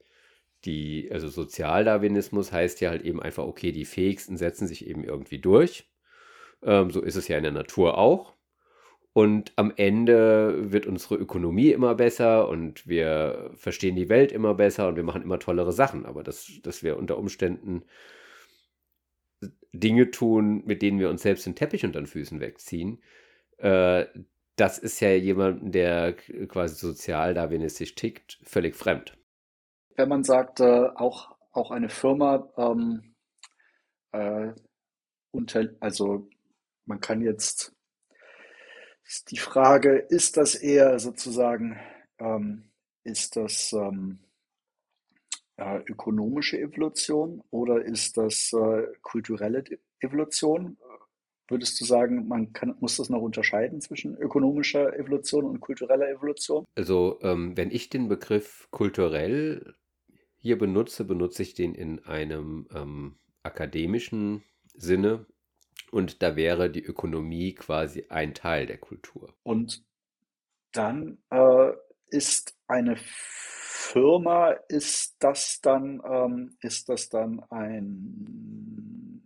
die, also Sozialdarwinismus heißt ja halt eben einfach, okay, die Fähigsten setzen sich eben irgendwie durch. Ähm, so ist es ja in der Natur auch. Und am Ende wird unsere Ökonomie immer besser und wir verstehen die Welt immer besser und wir machen immer tollere Sachen. Aber dass, dass wir unter Umständen Dinge tun, mit denen wir uns selbst den Teppich unter den Füßen wegziehen, äh, das ist ja jemand, der quasi sozial darwinistisch tickt, völlig fremd. Wenn man sagt, äh, auch, auch eine Firma ähm, äh, unter, also man kann jetzt ist die Frage, ist das eher sozusagen, ähm, ist das ähm, äh, ökonomische Evolution oder ist das äh, kulturelle Evolution? Würdest du sagen, man kann, muss das noch unterscheiden zwischen ökonomischer Evolution und kultureller Evolution? Also, ähm, wenn ich den Begriff kulturell hier benutze, benutze ich den in einem ähm, akademischen Sinne. Und da wäre die Ökonomie quasi ein Teil der Kultur. Und dann äh, ist eine Firma, ist das dann, ähm, ist das dann ein,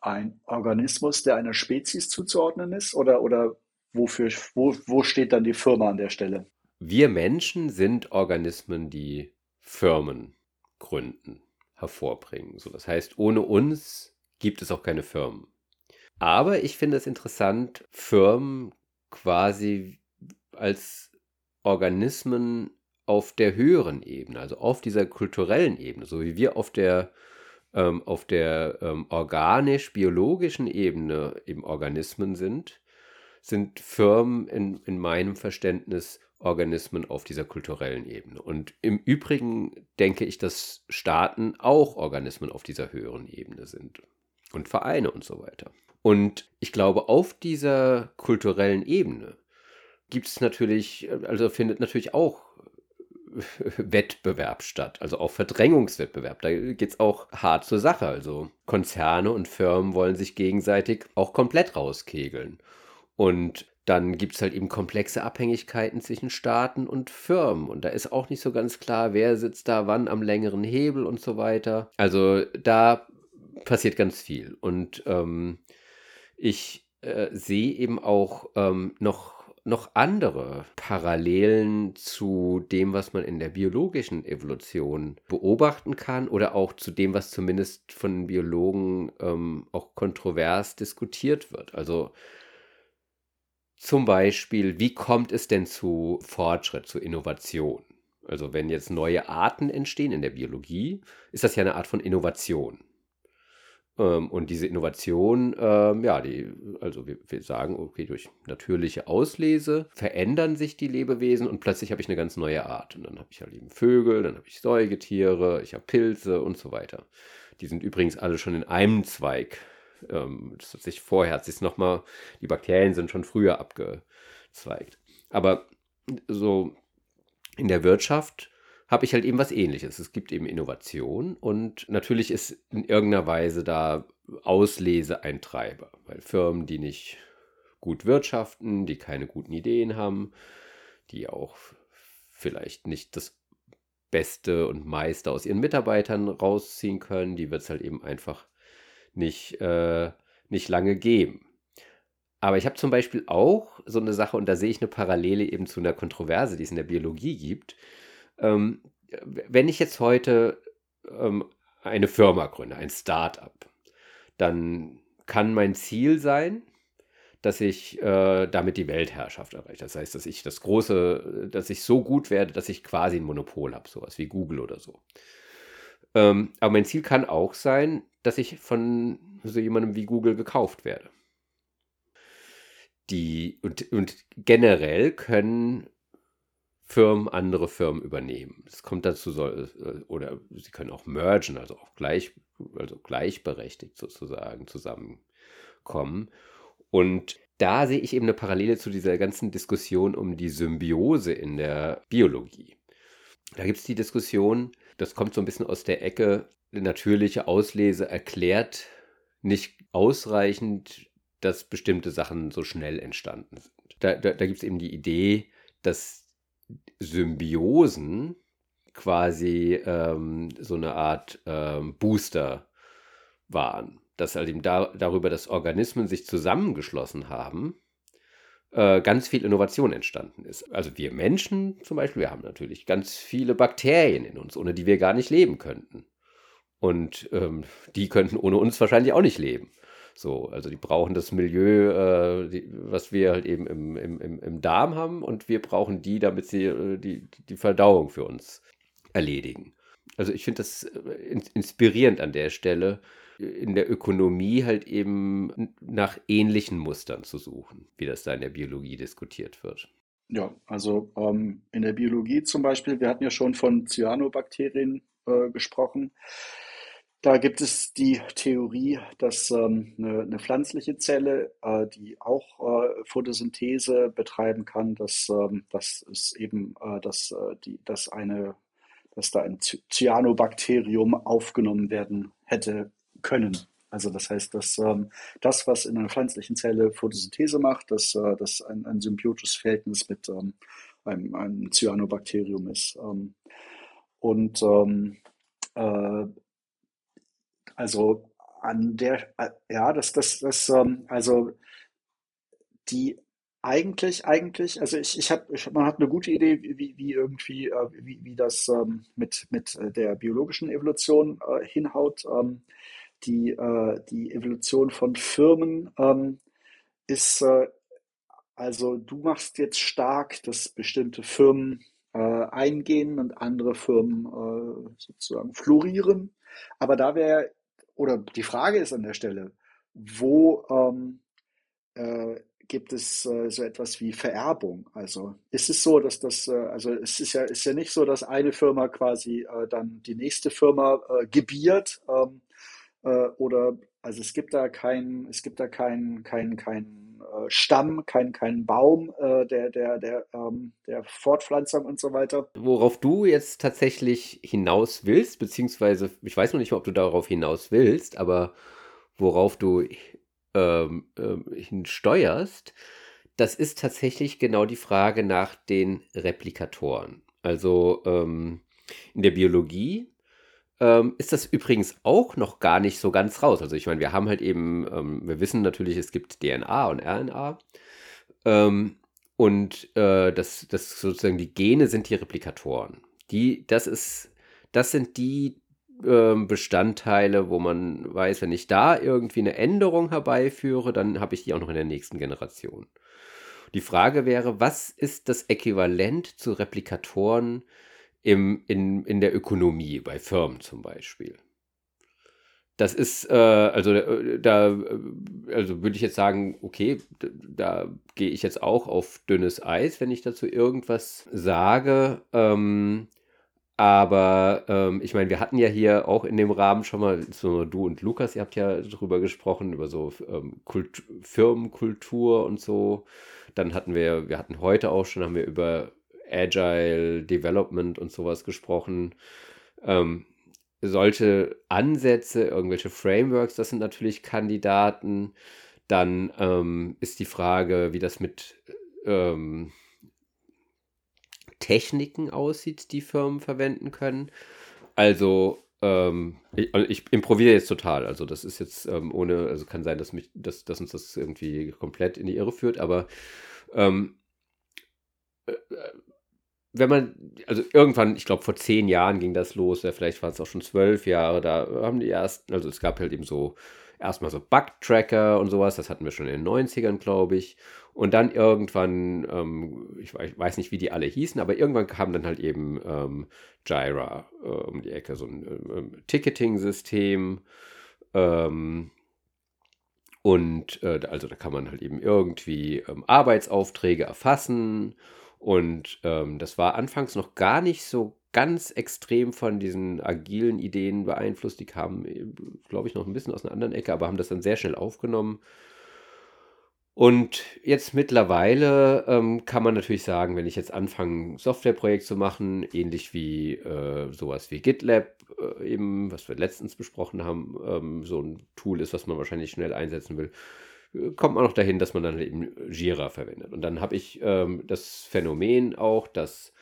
ein Organismus, der einer Spezies zuzuordnen ist? Oder, oder wofür, wo, wo steht dann die Firma an der Stelle? wir Menschen sind Organismen, die Firmen gründen, hervorbringen. So, das heißt, ohne uns gibt es auch keine Firmen. Aber ich finde es interessant, Firmen quasi als Organismen auf der höheren Ebene, also auf dieser kulturellen Ebene, so wie wir auf der, ähm, auf der ähm, organisch-biologischen Ebene eben Organismen sind, sind Firmen in, in meinem Verständnis Organismen auf dieser kulturellen Ebene. Und im Übrigen denke ich, dass Staaten auch Organismen auf dieser höheren Ebene sind. Und Vereine und so weiter. Und ich glaube, auf dieser kulturellen Ebene gibt es natürlich, also findet natürlich auch Wettbewerb statt, also auch Verdrängungswettbewerb. Da geht es auch hart zur Sache. Also Konzerne und Firmen wollen sich gegenseitig auch komplett rauskegeln. Und dann gibt es halt eben komplexe Abhängigkeiten zwischen Staaten und Firmen. Und da ist auch nicht so ganz klar, wer sitzt da wann am längeren Hebel und so weiter. Also da passiert ganz viel. Und ähm, ich äh, sehe eben auch ähm, noch noch andere Parallelen zu dem, was man in der biologischen Evolution beobachten kann oder auch zu dem, was zumindest von Biologen ähm, auch kontrovers diskutiert wird. Also zum Beispiel, wie kommt es denn zu Fortschritt, zu Innovation? Also wenn jetzt neue Arten entstehen in der Biologie, ist das ja eine Art von Innovation. Ähm, und diese Innovation, ähm, ja, die, also wir, wir, sagen, okay, durch natürliche Auslese verändern sich die Lebewesen und plötzlich habe ich eine ganz neue Art. Und dann habe ich halt eben Vögel, dann habe ich Säugetiere, ich habe Pilze und so weiter. Die sind übrigens alle schon in einem Zweig. Ähm, das hat sich vorher, hat sich nochmal, die Bakterien sind schon früher abgezweigt. Aber so in der Wirtschaft habe ich halt eben was ähnliches. Es gibt eben Innovation und natürlich ist in irgendeiner Weise da Auslese ein Treiber, weil Firmen, die nicht gut wirtschaften, die keine guten Ideen haben, die auch vielleicht nicht das Beste und meiste aus ihren Mitarbeitern rausziehen können, die wird es halt eben einfach nicht, äh, nicht lange geben. Aber ich habe zum Beispiel auch so eine Sache, und da sehe ich eine Parallele eben zu einer Kontroverse, die es in der Biologie gibt. Ähm, wenn ich jetzt heute ähm, eine Firma gründe, ein Start-up, dann kann mein Ziel sein, dass ich äh, damit die Weltherrschaft erreiche. Das heißt, dass ich das große, dass ich so gut werde, dass ich quasi ein Monopol habe, sowas wie Google oder so. Ähm, aber mein Ziel kann auch sein, dass ich von so jemandem wie Google gekauft werde. Die, und, und generell können Firmen andere Firmen übernehmen. Es kommt dazu, äh, oder sie können auch mergen, also auch gleich, also gleichberechtigt sozusagen zusammenkommen. Und da sehe ich eben eine Parallele zu dieser ganzen Diskussion um die Symbiose in der Biologie. Da gibt es die Diskussion, das kommt so ein bisschen aus der Ecke, natürliche Auslese erklärt nicht ausreichend, dass bestimmte Sachen so schnell entstanden sind. Da, da, da gibt es eben die Idee, dass Symbiosen quasi ähm, so eine Art ähm, Booster waren. Dass halt eben da, darüber, dass Organismen sich zusammengeschlossen haben, äh, ganz viel Innovation entstanden ist. Also wir Menschen zum Beispiel, wir haben natürlich ganz viele Bakterien in uns, ohne die wir gar nicht leben könnten. Und ähm, die könnten ohne uns wahrscheinlich auch nicht leben. So, also die brauchen das Milieu, äh, die, was wir halt eben im, im, im, Darm haben und wir brauchen die, damit sie äh, die, die Verdauung für uns erledigen. Also ich finde das äh, inspirierend an der Stelle, in der Ökonomie halt eben nach ähnlichen Mustern zu suchen, wie das da in der Biologie diskutiert wird. Ja, also ähm, in der Biologie zum Beispiel, wir hatten ja schon von Cyanobakterien äh, gesprochen. Da gibt es die Theorie, dass ähm, eine, eine pflanzliche Zelle, äh, die auch äh, Photosynthese betreiben kann, dass, ähm, dass es eben, äh, dass, äh, die, dass, eine, dass da ein Cyanobakterium aufgenommen werden hätte können. Also das heißt, dass ähm, das, was in einer pflanzlichen Zelle Photosynthese macht, dass äh, das ein, ein symbiotisches Verhältnis mit ähm, einem, einem Cyanobakterium ist. Ähm, und ähm, äh, also an der, äh, ja, das, das, das, ähm, also die Eigentlich, eigentlich, also ich, ich habe, man hat eine gute Idee, wie, wie irgendwie, äh, wie, wie das ähm, mit, mit äh, der biologischen Evolution hinhaut. Ähm, die, die Evolution von Firmen ist, also du machst jetzt stark, dass bestimmte Firmen eingehen und andere Firmen sozusagen florieren. Aber da wäre, oder die Frage ist an der Stelle, wo ähm, äh, gibt es äh, so etwas wie Vererbung? Also ist es so, dass das, äh, also es ist ja, ist ja nicht so, dass eine Firma quasi äh, dann die nächste Firma äh, gebiert ähm, äh, oder also es gibt da keinen, es gibt da keinen, keinen äh, Stamm, keinen, keinen Baum äh, der, der, der, ähm, der Fortpflanzung und so weiter. Worauf du jetzt tatsächlich hinaus willst, beziehungsweise ich weiß noch nicht mal, ob du darauf hinaus willst, aber worauf du ähm, ähm, hinsteuerst, das ist tatsächlich genau die Frage nach den Replikatoren. Also ähm, in der Biologie ähm, ist das übrigens auch noch gar nicht so ganz raus. Also ich meine, wir haben halt eben, ähm, wir wissen natürlich, es gibt DNA und RNA. Ähm, und äh, das, das sozusagen die Gene sind die Replikatoren. Die, das ist, das sind die ähm, Bestandteile, wo man weiß, wenn ich da irgendwie eine Änderung herbeiführe, dann habe ich die auch noch in der nächsten Generation. Die Frage wäre, was ist das Äquivalent zu Replikatoren im, in, in der Ökonomie, bei Firmen zum Beispiel? Das ist, äh, also äh, da, äh, also würde ich jetzt sagen, okay, da, da gehe ich jetzt auch auf dünnes Eis, wenn ich dazu irgendwas sage. Ähm, aber ähm, ich meine, wir hatten ja hier auch in dem Rahmen schon mal, so du und Lukas, ihr habt ja drüber gesprochen, über so ähm, Kult Firmenkultur und so. Dann hatten wir, wir hatten heute auch schon, haben wir über Agile Development und sowas gesprochen. Ähm, solche Ansätze, irgendwelche Frameworks, das sind natürlich Kandidaten. Dann ähm, ist die Frage, wie das mit ähm, Techniken aussieht, die Firmen verwenden können. Also ähm, ich, ich, improvisiere jetzt total. Also das ist jetzt ähm, ohne, also kann sein, dass mich, dass, dass uns das irgendwie komplett in die Irre führt, aber ähm, äh, wenn man, also irgendwann, ich glaube vor zehn Jahren ging das los, vielleicht waren es auch schon zwölf Jahre, da haben die ersten, also es gab halt eben so erstmal so Bug-Tracker und sowas, das hatten wir schon in den 90ern, glaube ich. Und dann irgendwann, ähm, ich weiß nicht, wie die alle hießen, aber irgendwann kam dann halt eben ähm, Jira äh, um die Ecke, so ein äh, Ticketing-System. Ähm, und äh, also da kann man halt eben irgendwie ähm, Arbeitsaufträge erfassen. Und ähm, das war anfangs noch gar nicht so ganz extrem von diesen agilen Ideen beeinflusst. Die kamen, äh, glaube ich, noch ein bisschen aus einer anderen Ecke, aber haben das dann sehr schnell aufgenommen. Und jetzt mittlerweile ähm, kann man natürlich sagen, wenn ich jetzt anfange, ein Softwareprojekt zu machen, ähnlich wie äh, sowas wie GitLab, äh, eben, was wir letztens besprochen haben, ähm, so ein Tool ist, was man wahrscheinlich schnell einsetzen will, kommt man auch dahin, dass man dann eben Jira verwendet. Und dann habe ich ähm, das Phänomen auch, dass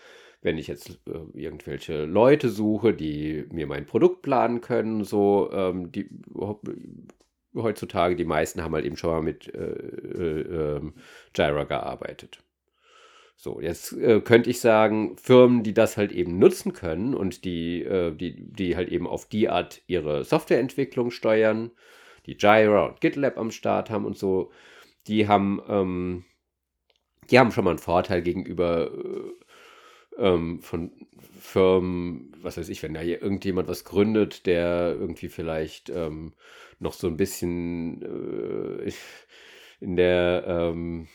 wenn ich jetzt äh, irgendwelche Leute suche, die mir mein Produkt planen können, so ähm, die heutzutage, die meisten haben halt eben schon mal mit äh, äh, ähm, Jira gearbeitet. So, jetzt äh, könnte ich sagen, Firmen, die das halt eben nutzen können und die, äh, die, die halt eben auf die Art ihre Softwareentwicklung steuern, die Jira und GitLab am Start haben und so, die haben, ähm, die haben schon mal einen Vorteil gegenüber äh, ähm, von Firmen, was weiß ich, wenn da irgendjemand was gründet, der irgendwie vielleicht ähm, noch so ein bisschen äh, in der ähm,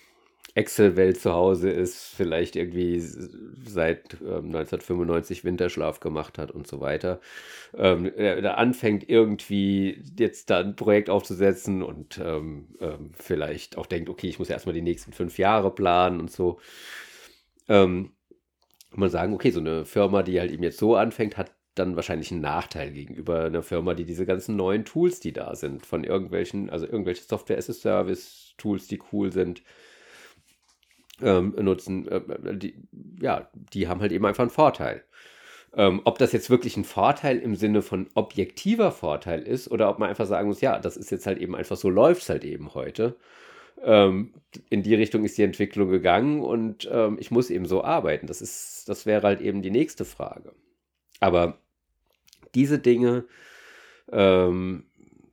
Excel-Welt zu Hause ist, vielleicht irgendwie seit ähm, 1995 Winterschlaf gemacht hat und so weiter, ähm, da anfängt irgendwie jetzt da ein Projekt aufzusetzen und ähm, ähm, vielleicht auch denkt, okay, ich muss erstmal die nächsten fünf Jahre planen und so. Ähm, man sagen, okay, so eine Firma, die halt eben jetzt so anfängt, hat dann wahrscheinlich einen Nachteil gegenüber einer Firma, die diese ganzen neuen Tools, die da sind, von irgendwelchen, also irgendwelche Software-as-a-Service-Tools, die cool sind, ähm, nutzen, äh, die, ja, die haben halt eben einfach einen Vorteil. Ähm, ob das jetzt wirklich ein Vorteil im Sinne von objektiver Vorteil ist oder ob man einfach sagen muss, ja, das ist jetzt halt eben einfach so, läuft es halt eben heute. ähm, in die Richtung ist die Entwicklung gegangen und ähm, ich muss eben so arbeiten. Das ist, das wäre halt eben die nächste Frage. Aber diese Dinge, ähm,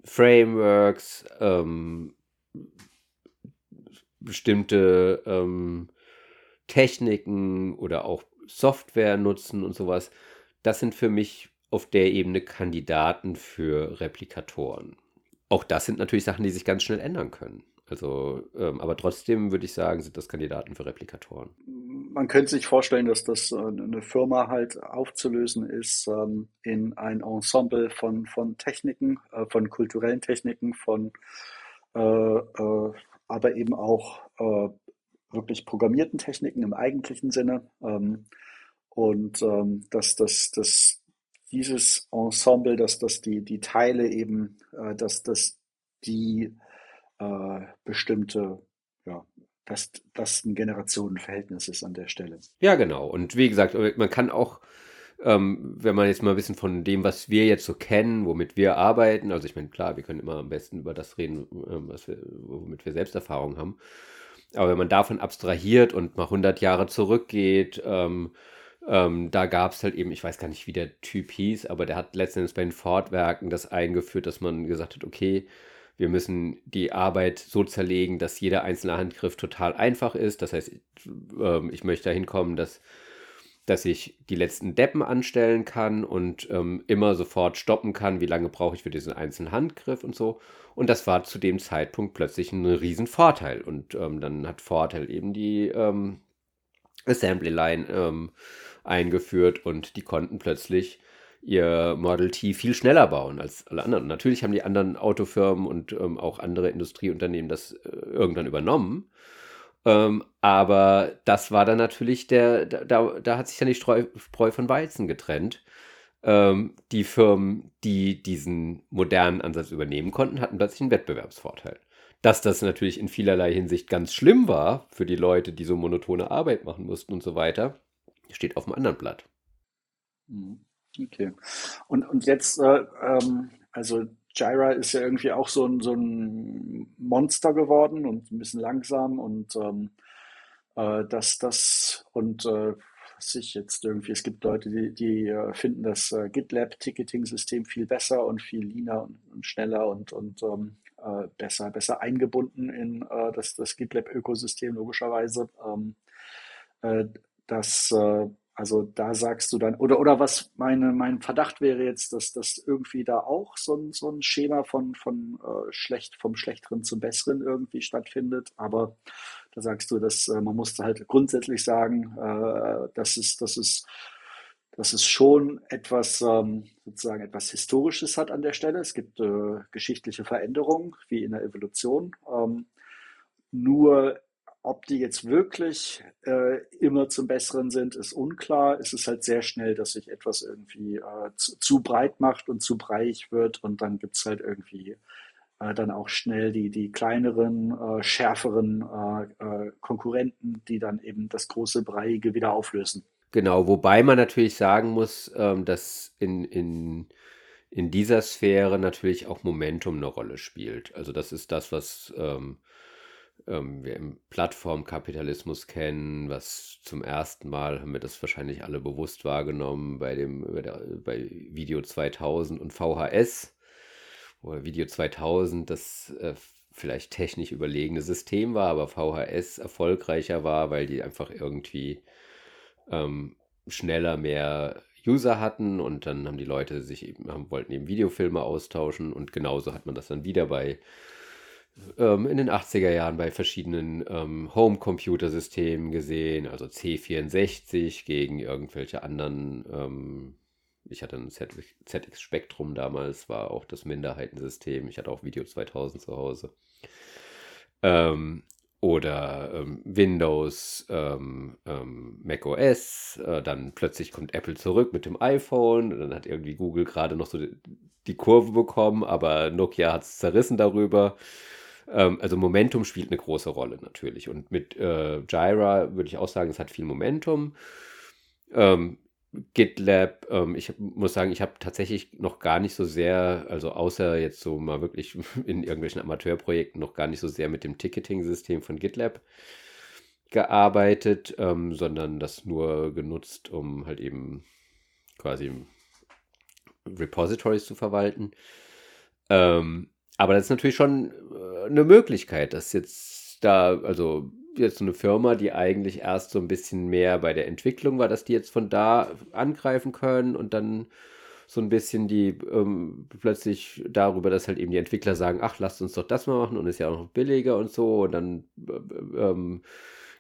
Frameworks, ähm, bestimmte ähm, Techniken oder auch Software nutzen und sowas, das sind für mich auf der Ebene Kandidaten für Replikatoren. Auch das sind natürlich Sachen, die sich ganz schnell ändern können. Also, ähm, aber trotzdem würde ich sagen, sind das Kandidaten für Replikatoren. Man könnte sich vorstellen, dass das äh, eine Firma halt aufzulösen ist ähm, in ein Ensemble von, von Techniken, äh, von kulturellen Techniken, von äh, äh aber eben auch äh, wirklich programmierten Techniken im eigentlichen Sinne. Ähm, und ähm, dass, dass, dass dieses Ensemble, dass, dass die, die Teile eben, äh, dass, dass die äh, bestimmte, ja, dass das ein Generationenverhältnis ist an der Stelle. Ja, genau. Und wie gesagt, man kann auch, ähm, wenn man jetzt mal ein bisschen von dem, was wir jetzt so kennen, womit wir arbeiten, also ich meine, klar, wir können immer am besten über das reden, ähm, was wir, womit wir Selbsterfahrung haben. Aber wenn man davon abstrahiert und mal 100 Jahre zurückgeht, ähm, ähm, da gab es halt eben, ich weiß gar nicht, wie der Typ hieß, aber der hat letztendlich bei den Ford-Werken das eingeführt, dass man gesagt hat, okay, wir müssen die Arbeit so zerlegen, dass jeder einzelne Handgriff total einfach ist. Das heißt, ähm, ich möchte dahin kommen, dass, dass ich die letzten Deppen anstellen kann und ähm, immer sofort stoppen kann, wie lange brauche ich für diesen einzelnen Handgriff und so. Und das war zu dem Zeitpunkt plötzlich ein Riesenvorteil. Und ähm, dann hat halt eben die ähm, Assembly Line ähm, eingeführt und die konnten plötzlich ihr Model T viel schneller bauen als alle anderen. Natürlich haben die anderen Autofirmen und ähm, auch andere Industrieunternehmen das äh, irgendwann übernommen. Ähm, aber das war dann natürlich der, da, da hat sich dann die Spreu von Weizen getrennt. Ähm, die Firmen, die diesen modernen Ansatz übernehmen konnten, hatten plötzlich einen Wettbewerbsvorteil. Dass das natürlich in vielerlei Hinsicht ganz schlimm war für die Leute, die so monotone Arbeit machen mussten und so weiter, steht auf dem anderen Blatt. Mhm. Okay. Und, und jetzt, äh, ähm, also Gyra ist ja irgendwie auch so ein, so ein Monster geworden und ein bisschen langsam und ähm, äh, dass das und äh, was ich jetzt irgendwie, es gibt Leute, die, die äh, finden das äh, GitLab-Ticketing-System viel besser und viel leaner und, und schneller und, und ähm, äh, besser, besser eingebunden in äh, das, das GitLab-Ökosystem logischerweise. Ähm, äh, dass äh, also da sagst du dann, oder, oder was meine, mein Verdacht wäre jetzt, dass das irgendwie da auch so ein, so ein Schema von, von äh, schlecht, vom Schlechteren zum Besseren irgendwie stattfindet. Aber da sagst du, dass äh, man muss halt grundsätzlich sagen, äh, dass es, dass es, dass es schon etwas, ähm, sozusagen etwas Historisches hat an der Stelle. Es gibt äh, geschichtliche Veränderungen, wie in der Evolution. Ähm, nur ob die jetzt wirklich äh, immer zum Besseren sind, ist unklar. Es ist halt sehr schnell, dass sich etwas irgendwie äh, zu, zu, breit macht und zu breiig wird und dann gibt's halt irgendwie äh, dann auch schnell die, die kleineren, äh, schärferen äh, äh, Konkurrenten, die dann eben das große Breiige wieder auflösen. Genau, wobei man natürlich sagen muss, ähm, dass in, in, in dieser Sphäre natürlich auch Momentum eine Rolle spielt. Also das ist das, was ähm, ähm, wir im Plattformkapitalismus kennen, was zum ersten Mal haben wir das wahrscheinlich alle bewusst wahrgenommen bei dem bei, der, bei Video 2000 und VHS, wo Video 2000 das äh, vielleicht technisch überlegene System war, aber VHS erfolgreicher war, weil die einfach irgendwie ähm, schneller mehr User hatten und dann haben die Leute sich eben, haben, wollten eben Videofilme austauschen und genauso hat man das dann wieder bei ähm, in den 80er Jahren bei verschiedenen ähm, Home-Computer-Systemen gesehen, also C64 gegen irgendwelche anderen. Ähm, ich hatte ein ZX Spectrum damals, war auch das Minderheitensystem. Ich hatte auch Video 2000 zu Hause. Ähm, oder ähm, Windows, ähm, ähm, Mac OS, äh, dann plötzlich kommt Apple zurück mit dem iPhone, und dann hat irgendwie Google gerade noch so die, die Kurve bekommen, aber Nokia hat es zerrissen darüber. Ähm, also Momentum spielt eine große Rolle natürlich. Und mit äh, Gyra würde ich auch sagen, es hat viel Momentum. Ähm, GitLab, ähm, ich muss sagen, ich habe tatsächlich noch gar nicht so sehr, also außer jetzt so mal wirklich in irgendwelchen Amateurprojekten, noch gar nicht so sehr mit dem Ticketing-System von GitLab gearbeitet, ähm, sondern das nur genutzt, um halt eben quasi Repositories zu verwalten. Ähm, aber das ist natürlich schon äh, eine Möglichkeit, dass jetzt da, also jetzt so eine Firma, die eigentlich erst so ein bisschen mehr bei der Entwicklung war, dass die jetzt von da angreifen können und dann so ein bisschen die ähm, plötzlich darüber, dass halt eben die Entwickler sagen, ach, lasst uns doch das mal machen und ist ja auch noch billiger und so. Und dann äh, ähm,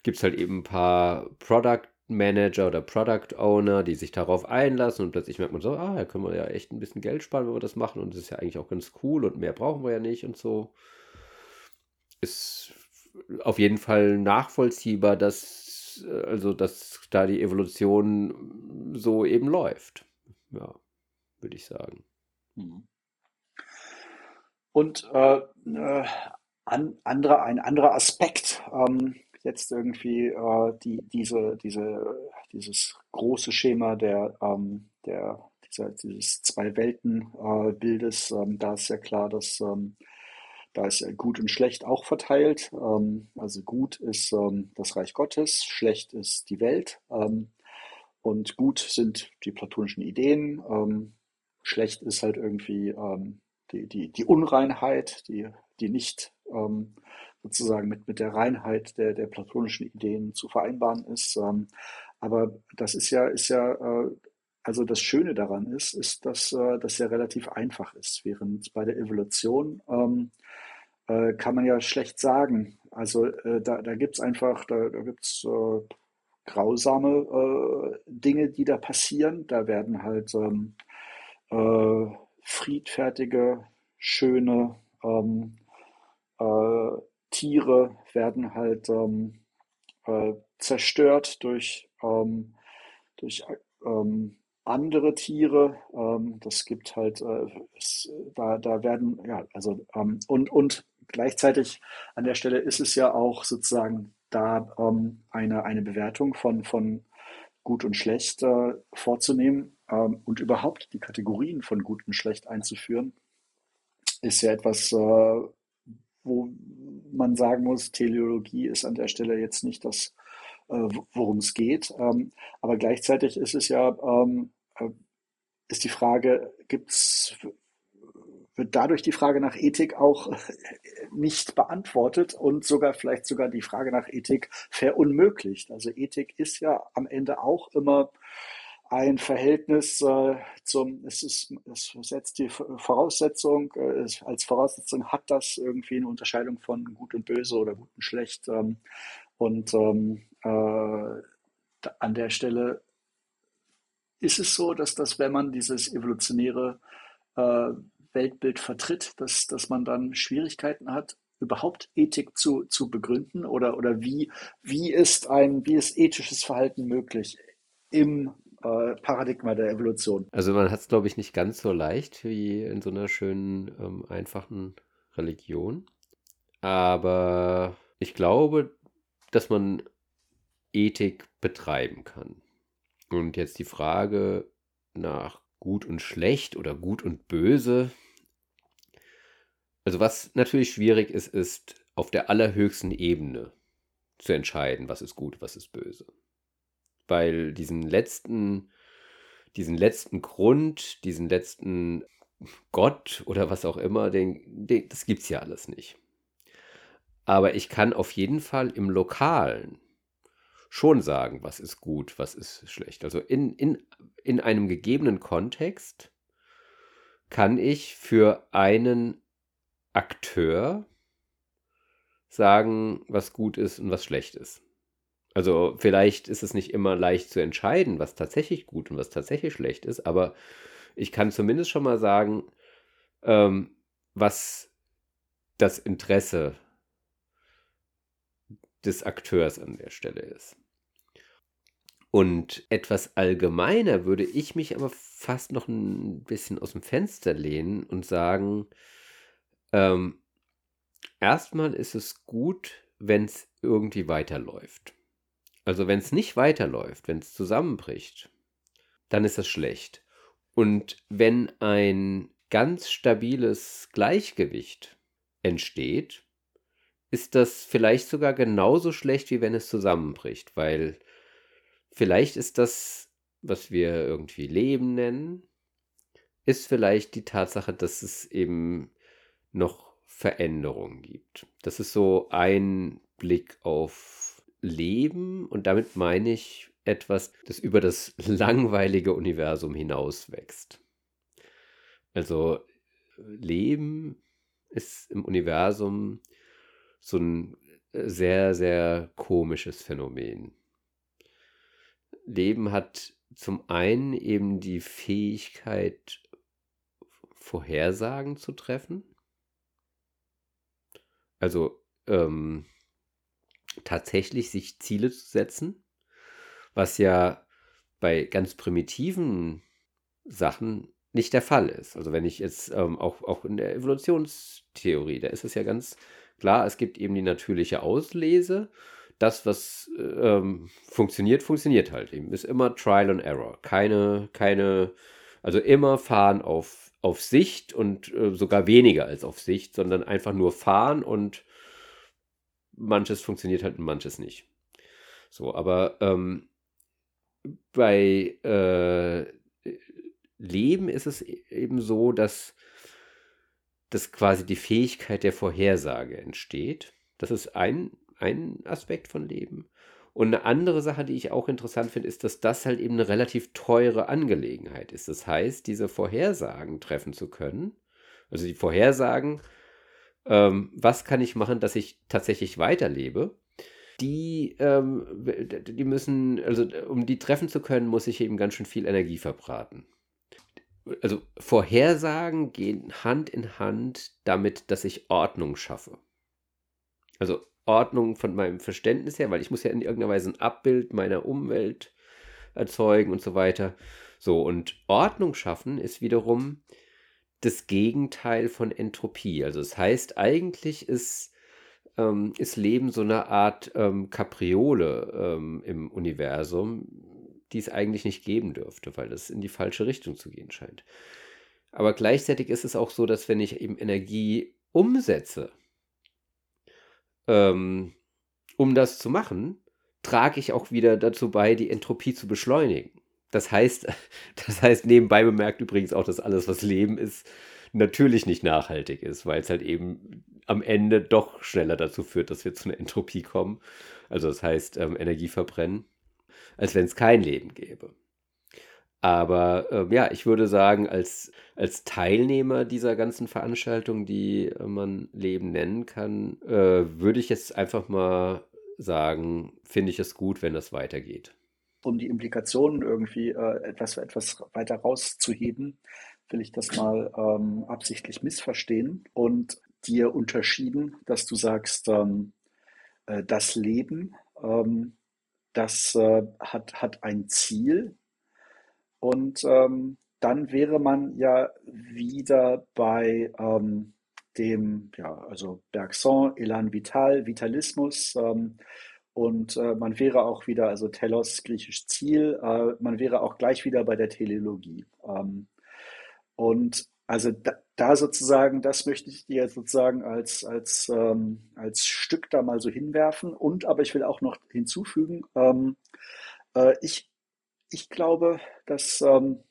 gibt es halt eben ein paar Product Manager oder Product Owner, die sich darauf einlassen und plötzlich merkt man so, ah, da können wir ja echt ein bisschen Geld sparen, wenn wir das machen und das ist ja eigentlich auch ganz cool und mehr brauchen wir ja nicht und so. Ist auf jeden Fall nachvollziehbar, dass also dass da die Evolution so eben läuft. Ja, würde ich sagen. Mhm. Und äh, äh, an, andere, ein anderer Aspekt, ähm, jetzt irgendwie äh, die, diese, diese, dieses große Schema der, ähm, der, dieser, dieses Zwei-Welten-Bildes, äh, ähm, da ist ja klar, dass ähm, da ist gut und schlecht auch verteilt. Ähm, also gut ist ähm, das Reich Gottes, schlecht ist die Welt. Ähm, und gut sind die platonischen Ideen. Schlecht ist halt irgendwie die, die, die Unreinheit, die, die nicht ähm, sozusagen mit, mit der Reinheit der, der platonischen Ideen zu vereinbaren ist. Ähm, aber das ist ja, ist ja, äh, also das Schöne daran ist, ist, dass äh, das ja relativ einfach ist, während bei der Evolution ähm, äh, kann man ja schlecht sagen. Also äh, da, da gibt es einfach, da, da gibt es äh, grausame äh, Dinge, die da passieren. Da werden halt ähm, äh, friedfertige, schöne ähm, äh, Tiere werden halt ähm, äh, zerstört durch, ähm, durch ähm, andere Tiere. Ähm, das gibt halt, äh, es, da, da werden, ja, also, ähm, und, und gleichzeitig an der Stelle ist es ja auch sozusagen da ähm, eine, eine Bewertung von, von gut und schlecht äh, vorzunehmen und überhaupt die Kategorien von gut und schlecht einzuführen, ist ja etwas, äh, wo man sagen muss, Teleologie ist an der Stelle jetzt nicht das, äh, worum es geht. Ähm, aber gleichzeitig ist es ja, ähm, äh, ist die Frage, gibt's, wird dadurch die Frage nach Ethik auch nicht beantwortet und sogar vielleicht sogar die Frage nach Ethik verunmöglicht. Also Ethik ist ja am Ende auch immer ein Verhältnis äh, zum, es ist, es setzt die Voraussetzung, äh, als Voraussetzung hat das irgendwie eine Unterscheidung von gut und böse oder gut und schlecht. Ähm, und ähm, äh, an der Stelle ist es so, dass das, wenn man dieses evolutionäre äh, Weltbild vertritt, dass, dass man dann Schwierigkeiten hat, überhaupt Ethik zu, zu begründen oder, oder wie, wie ist ein, wie ist ethisches Verhalten möglich im äh, Paradigma der Evolution. Also man hat es, glaube ich, nicht ganz so leicht wie in so einer schönen, ähm, einfachen Religion. Aber ich glaube, dass man Ethik betreiben kann. Und jetzt die Frage nach gut und schlecht oder gut und böse. Also was natürlich schwierig ist, ist auf der allerhöchsten Ebene zu entscheiden, was ist gut, was ist böse weil diesen letzten, diesen letzten Grund, diesen letzten Gott oder was auch immer, den, den, das gibt es ja alles nicht. Aber ich kann auf jeden Fall im Lokalen schon sagen, was ist gut, was ist schlecht. Also in, in, in einem gegebenen Kontext kann ich für einen Akteur sagen, was gut ist und was schlecht ist. Also vielleicht ist es nicht immer leicht zu entscheiden, was tatsächlich gut und was tatsächlich schlecht ist, aber ich kann zumindest schon mal sagen, ähm, was das Interesse des Akteurs an der Stelle ist. Und etwas allgemeiner würde ich mich aber fast noch ein bisschen aus dem Fenster lehnen und sagen, ähm, erstmal ist es gut, wenn es irgendwie weiterläuft. Also wenn es nicht weiterläuft, wenn es zusammenbricht, dann ist das schlecht. Und wenn ein ganz stabiles Gleichgewicht entsteht, ist das vielleicht sogar genauso schlecht, wie wenn es zusammenbricht, weil vielleicht ist das, was wir irgendwie Leben nennen, ist vielleicht die Tatsache, dass es eben noch Veränderungen gibt. Das ist so ein Blick auf Leben und damit meine ich etwas, das über das langweilige Universum hinaus wächst. Also Leben ist im Universum so ein sehr, sehr komisches Phänomen. Leben hat zum einen eben die Fähigkeit, Vorhersagen zu treffen. Also ähm, tatsächlich sich Ziele zu setzen, was ja bei ganz primitiven Sachen nicht der Fall ist. Also wenn ich jetzt ähm, auch, auch in der Evolutionstheorie, da ist es ja ganz klar, es gibt eben die natürliche Auslese. Das, was ähm, funktioniert, funktioniert halt eben. Ist immer Trial and Error. Keine, keine, also immer fahren auf, auf Sicht und äh, sogar weniger als auf Sicht, sondern einfach nur fahren und manches funktioniert halt und manches nicht. So, aber ähm, bei äh, Leben ist es e-, eben so, dass, dass quasi die Fähigkeit der Vorhersage entsteht. Das ist ein, ein Aspekt von Leben. Und eine andere Sache, die ich auch interessant finde, ist, dass das halt eben eine relativ teure Angelegenheit ist. Das heißt, diese Vorhersagen treffen zu können, also die Vorhersagen, ähm, was kann ich machen, dass ich tatsächlich weiterlebe, die, ähm, die müssen, also um die treffen zu können, muss ich eben ganz schön viel Energie verbraten also Vorhersagen gehen Hand in Hand damit, dass ich Ordnung schaffe. Also Ordnung von meinem Verständnis her, weil ich muss ja in irgendeiner Weise ein Abbild meiner Umwelt erzeugen und so weiter. So, und Ordnung schaffen ist wiederum das Gegenteil von Entropie. Also es das heißt, eigentlich ist, ähm, ist Leben so eine Art ähm, Kapriole ähm, im Universum, die es eigentlich nicht geben dürfte, weil es in die falsche Richtung zu gehen scheint. Aber gleichzeitig ist es auch so, dass wenn ich eben Energie umsetze, ähm, um das zu machen, trage ich auch wieder dazu bei, die Entropie zu beschleunigen. Das heißt, das heißt nebenbei bemerkt übrigens auch, dass alles, was Leben ist, natürlich nicht nachhaltig ist, weil es halt eben am Ende doch schneller dazu führt, dass wir zu einer Entropie kommen. Also das heißt, ähm, Energie verbrennen als wenn es kein Leben gäbe. Aber äh, ja, ich würde sagen, als, als Teilnehmer dieser ganzen Veranstaltung, die äh, man Leben nennen kann, äh, würde ich jetzt einfach mal sagen, finde ich es gut, wenn das weitergeht. Um die Implikationen irgendwie äh, etwas, etwas weiter rauszuheben, will ich das mal ähm, absichtlich missverstehen und dir unterschieden, dass du sagst, ähm, äh, das Leben ähm, das äh, hat, hat ein Ziel. Und ähm, dann wäre man ja wieder bei ähm, dem, ja, also Bergson, Elan Vital, Vitalismus. Und äh, man wäre auch wieder, also Telos, griechisch Ziel, äh, man wäre auch gleich wieder bei der Teleologie. Ähm, und also da, da, sozusagen, das möchte ich dir sozusagen als, als, ähm, als Stück da mal so hinwerfen. Und aber ich will auch noch hinzufügen, ähm, äh, ich, ich glaube, dass ähm,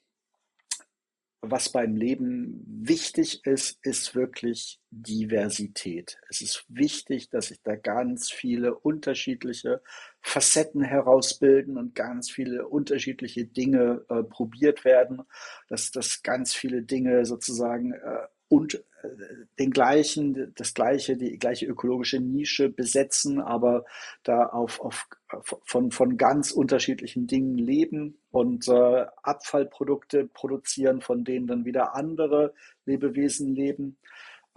was beim Leben wichtig ist, ist wirklich Diversität. Es ist wichtig, dass sich da ganz viele unterschiedliche Facetten herausbilden und ganz viele unterschiedliche Dinge äh, probiert werden, dass, dass ganz viele Dinge sozusagen äh, und äh, den gleichen, das gleiche, die gleiche ökologische Nische besetzen, aber da auf, auf von, von ganz unterschiedlichen Dingen leben und äh, Abfallprodukte produzieren, von denen dann wieder andere Lebewesen leben.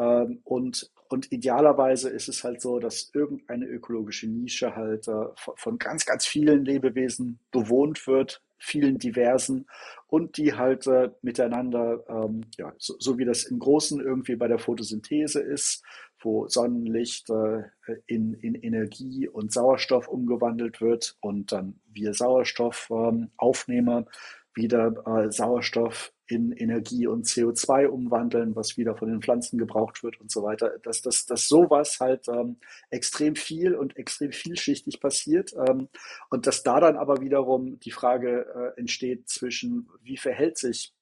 Ähm, und, und idealerweise ist es halt so, dass irgendeine ökologische Nische halt äh, von ganz, ganz vielen Lebewesen bewohnt wird, vielen diversen und die halt äh, miteinander, ähm, ja, so, so, wie das im Großen irgendwie bei der Photosynthese ist, wo Sonnenlicht äh, in, in Energie und Sauerstoff umgewandelt wird und dann wir Sauerstoff ähm, wieder äh, Sauerstoff in Energie und CO2 umwandeln, was wieder von den Pflanzen gebraucht wird und so weiter. Dass, dass, dass sowas halt ähm, extrem viel und extrem vielschichtig passiert ähm, und dass da dann aber wiederum die Frage äh, entsteht zwischen, wie verhält sich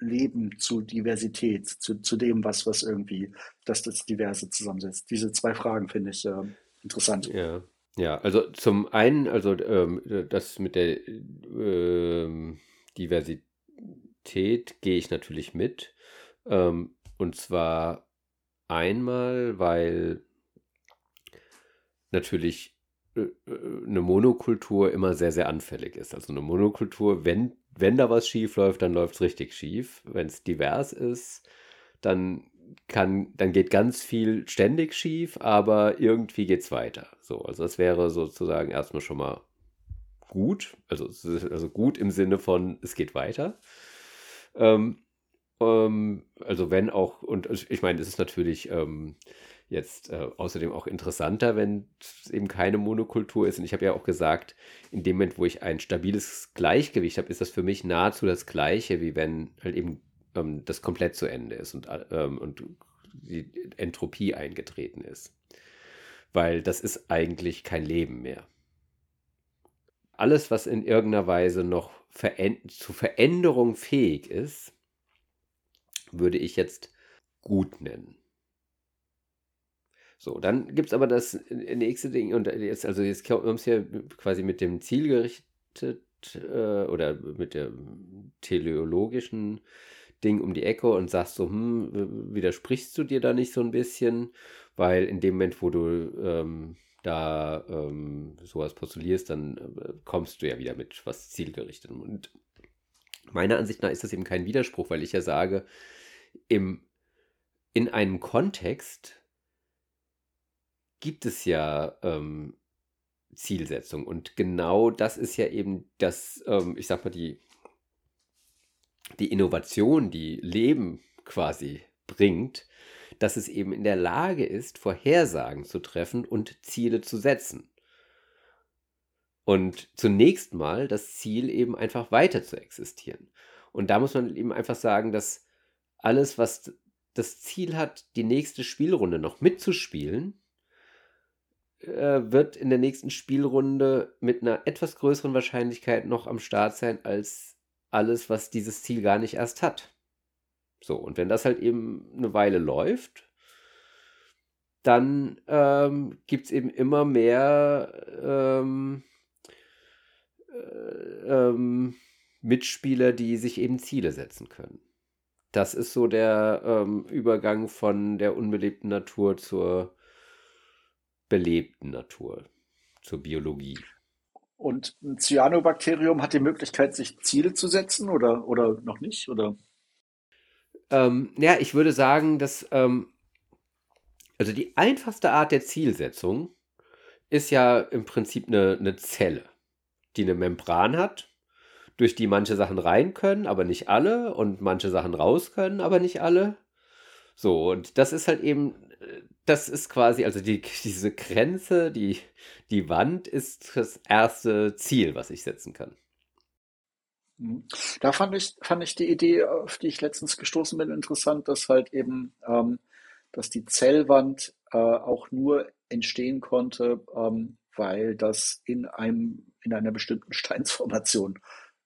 Leben zu Diversität, zu, zu dem, was, was irgendwie das, das Diverse zusammensetzt. Diese zwei Fragen finde ich äh, interessant. Ja. Ja, also zum einen, also ähm, das mit der ähm, Diversität gehe ich natürlich mit. Ähm, und zwar einmal, weil natürlich äh, äh, eine Monokultur immer sehr, sehr anfällig ist. Also eine Monokultur, wenn, wenn da was schief läuft, dann läuft es richtig schief. Wenn es divers ist, dann kann, dann geht ganz viel ständig schief, aber irgendwie geht es weiter. So, also das wäre sozusagen erstmal schon mal gut. Also, also gut im Sinne von, es geht weiter. Ähm, ähm, also wenn auch, und ich meine, es ist natürlich ähm, jetzt äh, außerdem auch interessanter, wenn es eben keine Monokultur ist. Und ich habe ja auch gesagt, in dem Moment, wo ich ein stabiles Gleichgewicht habe, ist das für mich nahezu das gleiche, wie wenn halt eben ähm, das komplett zu Ende ist und, ähm, und die Entropie eingetreten ist. Weil das ist eigentlich kein Leben mehr alles, was in irgendeiner Weise noch veränd zu Veränderung fähig ist, würde ich jetzt gut nennen. So, dann gibt es aber das nächste Ding, und jetzt, also jetzt kommen es ja quasi mit dem Ziel gerichtet äh, oder mit dem teleologischen Ding um die Ecke und sagst so, hm, widersprichst du dir da nicht so ein bisschen? Weil in dem Moment, wo du ähm, da ähm, sowas postulierst, dann äh, kommst du ja wieder mit was zielgerichtetem. Und meiner Ansicht nach ist das eben kein Widerspruch, weil ich ja sage, im, in einem Kontext gibt es ja ähm, Zielsetzung. Und genau das ist ja eben das, ähm, ich sag mal, die, die Innovation, die Leben quasi bringt, dass es eben in der Lage ist, Vorhersagen zu treffen und Ziele zu setzen. Und zunächst mal das Ziel eben einfach weiter zu existieren. Und da muss man eben einfach sagen, dass alles, was das Ziel hat, die nächste Spielrunde noch mitzuspielen, äh, wird in der nächsten Spielrunde mit einer etwas größeren Wahrscheinlichkeit noch am Start sein als alles, was dieses Ziel gar nicht erst hat. So, und wenn das halt eben eine Weile läuft, dann ähm, gibt es eben immer mehr ähm, äh, ähm, Mitspieler, die sich eben Ziele setzen können. Das ist so der ähm, Übergang von der unbelebten Natur zur belebten Natur, zur Biologie. Und ein Cyanobakterium hat die Möglichkeit, sich Ziele zu setzen oder, oder noch nicht? Oder? Ähm, ja, ich würde sagen, dass ähm, also die einfachste Art der Zielsetzung ist ja im Prinzip eine, eine Zelle, die eine Membran hat, durch die manche Sachen rein können, aber nicht alle, und manche Sachen raus können, aber nicht alle. So, und das ist halt eben, das ist quasi, also die, diese Grenze, die, die Wand ist das erste Ziel, was ich setzen kann. Mhm. Da fand ich, fand ich die Idee, auf die ich letztens gestoßen bin, interessant, dass halt eben, ähm, dass die Zellwand äh, auch nur entstehen konnte, ähm, weil das in einem, in einer bestimmten Steinsformation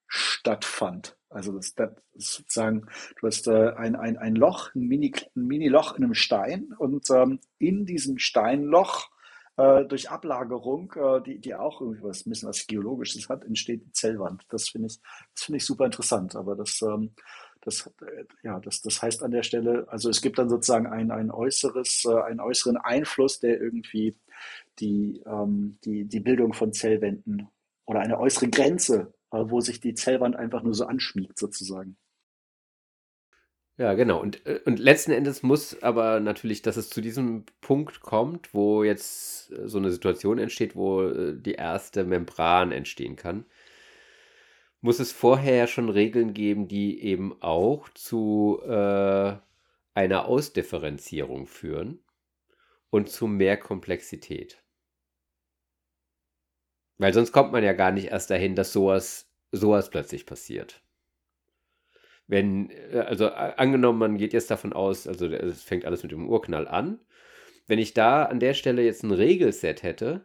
stattfand. Also das, das ist sozusagen, du hast äh, ein, ein, ein Loch, ein Mini-Loch ein Mini in einem Stein und ähm, in diesem Steinloch äh, durch Ablagerung, äh, die, die auch irgendwie was, ein bisschen was Geologisches hat, entsteht die Zellwand. Das finde ich, das ich super interessant. Aber das, ähm, das, äh, ja, das, das heißt an der Stelle, also es gibt dann sozusagen ein, ein äußeres, äh, einen äußeren Einfluss, der irgendwie die, ähm, die, die Bildung von Zellwänden oder eine äußere Grenze, äh, wo sich die Zellwand einfach nur so anschmiegt, sozusagen. Ja, genau. Und, äh, und letzten Endes muss aber natürlich, dass es zu diesem Punkt kommt, wo jetzt äh, so eine Situation entsteht, wo äh, die erste Membran entstehen kann, muss es vorher schon Regeln geben, die eben auch zu äh, einer Ausdifferenzierung führen und zu mehr Komplexität. Weil sonst kommt man ja gar nicht erst dahin, dass sowas, sowas plötzlich passiert. Wenn, äh, also angenommen, man geht jetzt davon aus, also es fängt alles mit dem Urknall an. Wenn ich da an der Stelle jetzt ein Regelset hätte,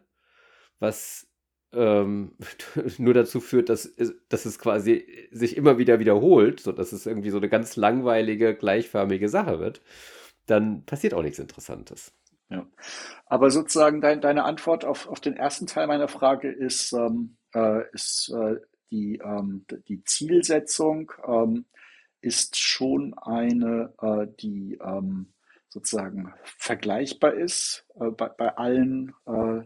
was ähm, nur dazu führt, dass, dass es quasi sich immer wieder wiederholt, sodass es irgendwie so eine ganz langweilige, gleichförmige Sache wird, dann passiert auch nichts Interessantes. Ja. Aber sozusagen dein, deine Antwort auf, auf den ersten Teil meiner Frage ist, ähm, äh, ist äh, die, ähm, die Zielsetzung ähm, ist schon eine, äh, die ähm, sozusagen vergleichbar ist äh, bei, bei allen äh,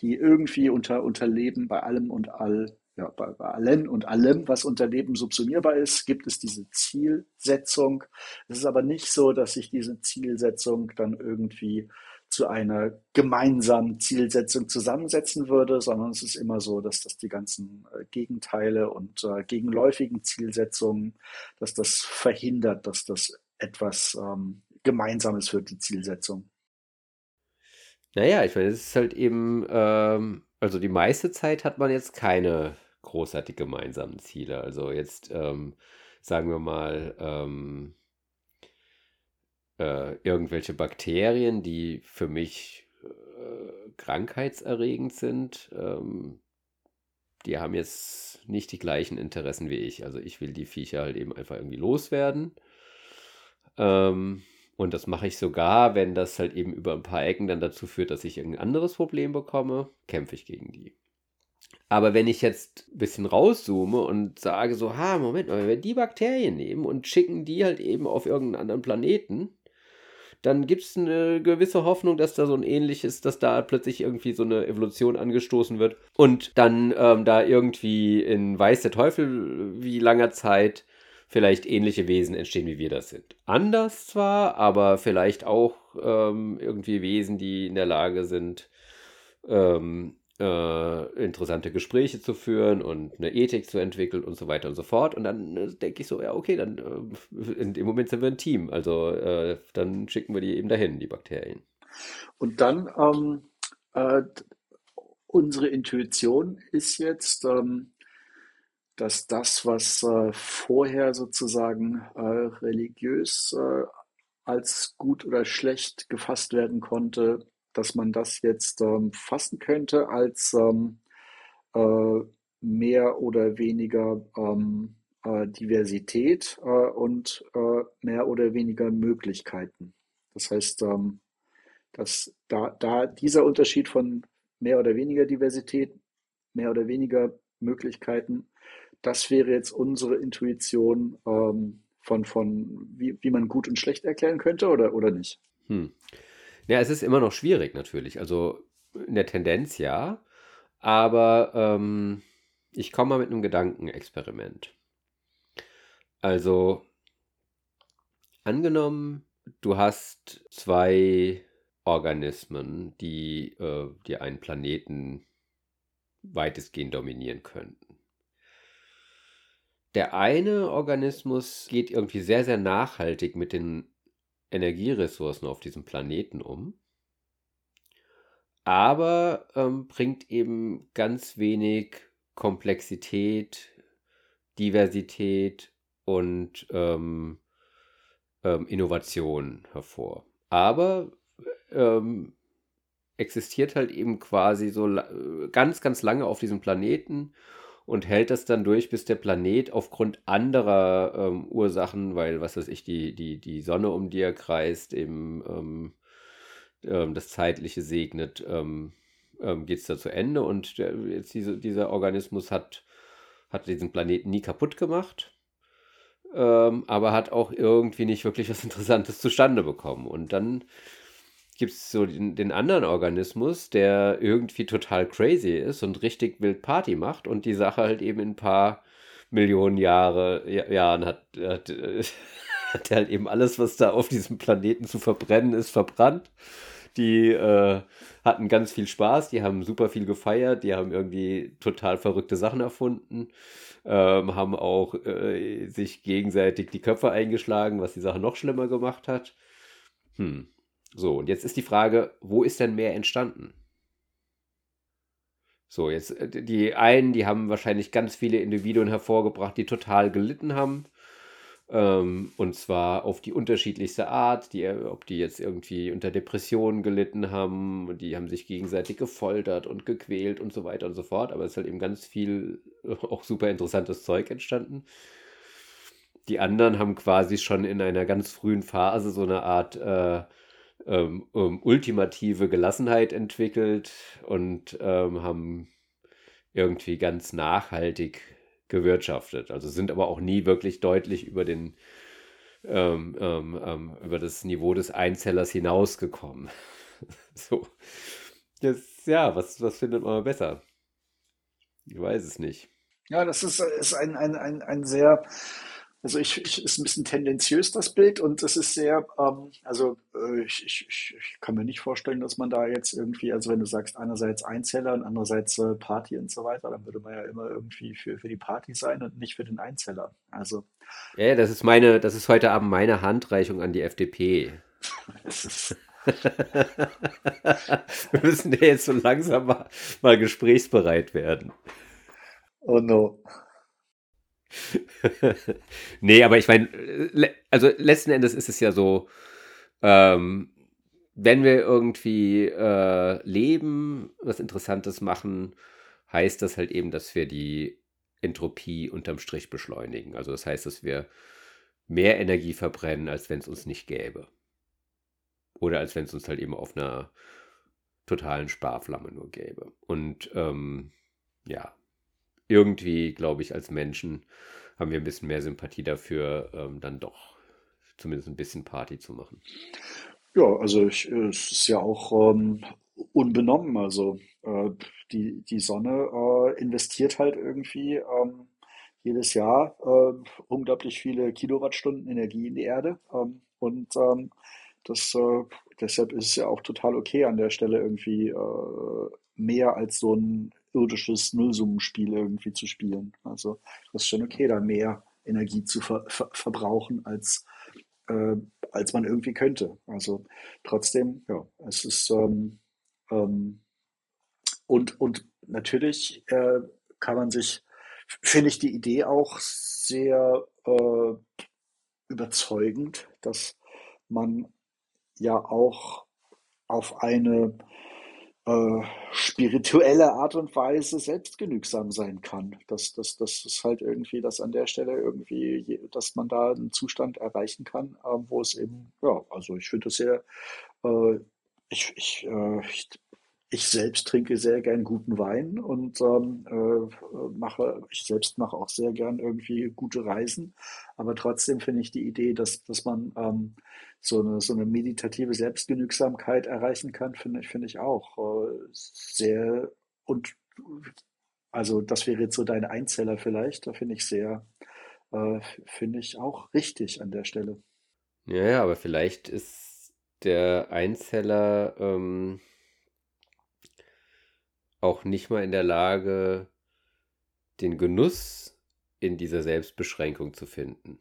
die irgendwie unter, unter Leben bei allem und all, ja, bei, bei allen und allem, was unter Leben subsumierbar ist, gibt es diese Zielsetzung. Es ist aber nicht so, dass sich diese Zielsetzung dann irgendwie zu einer gemeinsamen Zielsetzung zusammensetzen würde, sondern es ist immer so, dass das die ganzen äh, Gegenteile und äh, gegenläufigen Zielsetzungen, dass das verhindert, dass das etwas ähm, Gemeinsames wird, die Zielsetzung. Naja, ich meine, es ist halt eben, ähm, also die meiste Zeit hat man jetzt keine großartig gemeinsamen Ziele. Also jetzt ähm, sagen wir mal ähm, äh, irgendwelche Bakterien, die für mich äh, krankheitserregend sind, ähm, die haben jetzt nicht die gleichen Interessen wie ich. Also ich will die Viecher halt eben einfach irgendwie loswerden. Ähm, und das mache ich sogar, wenn das halt eben über ein paar Ecken dann dazu führt, dass ich irgendein anderes Problem bekomme, kämpfe ich gegen die. Aber wenn ich jetzt ein bisschen rauszoome und sage so, ha, Moment mal, wenn wir die Bakterien nehmen und schicken die halt eben auf irgendeinen anderen Planeten, dann gibt es eine gewisse Hoffnung, dass da so ein ähnliches, dass da plötzlich irgendwie so eine Evolution angestoßen wird und dann ähm, da irgendwie in weiß der Teufel wie langer Zeit vielleicht ähnliche Wesen entstehen, wie wir das sind. Anders zwar, aber vielleicht auch ähm, irgendwie Wesen, die in der Lage sind, ähm, äh, interessante Gespräche zu führen und eine Ethik zu entwickeln und so weiter und so fort. Und dann äh, denke ich so, ja, okay, dann äh, in dem Moment sind wir ein Team. Also äh, dann schicken wir die eben dahin, die Bakterien. Und dann ähm, äh, unsere Intuition ist jetzt, ähm, dass das, was äh, vorher sozusagen religiös als gut oder schlecht gefasst werden konnte, dass man das jetzt ähm, fassen könnte als ähm, äh, mehr oder weniger ähm, äh, Diversität äh, und mehr oder weniger Möglichkeiten. Das heißt, ähm, dass da, da dieser Unterschied von mehr oder weniger Diversität, mehr oder weniger Möglichkeiten das wäre jetzt unsere Intuition ähm, von, von wie, wie man gut und schlecht erklären könnte oder, oder nicht. Hm. Ja, es ist immer noch schwierig natürlich. Also in der Tendenz ja, aber ähm, ich komme mal mit einem Gedankenexperiment. Also angenommen, du hast zwei Organismen, die, äh, die einen Planeten weitestgehend dominieren könnten. Der eine Organismus geht irgendwie sehr, sehr nachhaltig mit den Energieressourcen auf diesem Planeten um, aber ähm, bringt eben ganz wenig Komplexität, Diversität und ähm, ähm, Innovation hervor. Aber ähm, existiert halt eben quasi so ganz, ganz lange auf diesem Planeten und hält das dann durch, bis der Planet aufgrund anderer ähm, Ursachen, weil, was weiß ich, die, die, die Sonne um dir kreist, eben ähm, ähm, das Zeitliche segnet, ähm, ähm, geht es da zu Ende und der, jetzt diese, dieser Organismus hat, hat diesen Planeten nie kaputt gemacht, ähm, aber hat auch irgendwie nicht wirklich was Interessantes zustande bekommen. Und dann gibt es so den, den, anderen Organismus, der irgendwie total crazy ist und richtig wild Party macht und die Sache halt eben in ein paar Millionen Jahre, Jahren hat, hat, hat halt eben alles, was da auf diesem Planeten zu verbrennen ist, verbrannt. Die äh, hatten ganz viel Spaß, die haben super viel gefeiert, die haben irgendwie total verrückte Sachen erfunden, ähm, haben auch äh, sich gegenseitig die Köpfe eingeschlagen, was die Sache noch schlimmer gemacht hat. Hm. So, und jetzt ist die Frage, wo ist denn mehr entstanden? So, jetzt äh, die einen, die haben wahrscheinlich ganz viele Individuen hervorgebracht, die total gelitten haben. Ähm, und zwar auf die unterschiedlichste Art, die, ob die jetzt irgendwie unter Depressionen gelitten haben, die haben sich gegenseitig gefoltert und gequält und so weiter und so fort. Aber es ist halt eben ganz viel auch super interessantes Zeug entstanden. Die anderen haben quasi schon in einer ganz frühen Phase so eine Art äh, ähm, um, ultimative Gelassenheit entwickelt und ähm, haben irgendwie ganz nachhaltig gewirtschaftet. Also sind aber auch nie wirklich deutlich über den ähm, ähm, ähm über das Niveau des Einzellers hinausgekommen. so. Das, ja, was, was findet man besser? Ich weiß es nicht. Ja, das ist, ist ein, ein, ein, ein sehr also ich, ich ist ein bisschen tendenziös das Bild und es ist sehr, ähm, also äh, ich, ich, ich kann mir nicht vorstellen, dass man da jetzt irgendwie, also wenn du sagst einerseits Einzeller und andererseits äh, Party und so weiter, dann würde man ja immer irgendwie für, für die Party sein und nicht für den Einzeller. Also ja, das ist meine, das ist heute Abend meine Handreichung an die FDP. Wir müssen ja jetzt so langsam mal, mal gesprächsbereit werden. Oh no. nee, aber ich meine, also letzten Endes ist es ja so, ähm, wenn wir irgendwie äh, leben, was Interessantes machen, heißt das halt eben, dass wir die Entropie unterm Strich beschleunigen. Also das heißt, dass wir mehr Energie verbrennen, als wenn es uns nicht gäbe. Oder als wenn es uns halt eben auf einer totalen Sparflamme nur gäbe. Und ähm, ja, irgendwie, glaube ich, als Menschen haben wir ein bisschen mehr Sympathie dafür, ähm, dann doch zumindest ein bisschen Party zu machen. Ja, also ich, es ist ja auch ähm, unbenommen. Also äh, die, die Sonne äh, investiert halt irgendwie ähm, jedes Jahr äh, unglaublich viele Kilowattstunden Energie in die Erde. Ähm, und ähm, das, äh, deshalb ist es ja auch total okay an der Stelle irgendwie äh, mehr als so ein irdisches Nullsummenspiel irgendwie zu spielen. Also das ist schon okay, da mehr Energie zu ver ver verbrauchen, als, äh, als man irgendwie könnte. Also trotzdem, ja, es ist ähm, ähm, und, und natürlich äh, kann man sich, finde ich die Idee auch sehr äh, überzeugend, dass man ja auch auf eine äh, spirituelle Art und Weise selbstgenügsam sein kann. Das, das, das ist halt irgendwie, dass an der Stelle irgendwie, dass man da einen Zustand erreichen kann, äh, wo es eben, ja, also ich finde das sehr, äh, ich, ich, äh, ich ich selbst trinke sehr gern guten Wein und ähm, äh, mache, ich selbst mache auch sehr gern irgendwie gute Reisen. Aber trotzdem finde ich die Idee, dass, dass man ähm, so, eine, so eine meditative Selbstgenügsamkeit erreichen kann, finde ich, ich auch äh, sehr und also das wäre jetzt so dein Einzeller vielleicht, da finde ich sehr, äh, finde ich auch richtig an der Stelle. Ja, ja, aber vielleicht ist der Einzeller ähm auch nicht mal in der Lage, den Genuss in dieser Selbstbeschränkung zu finden.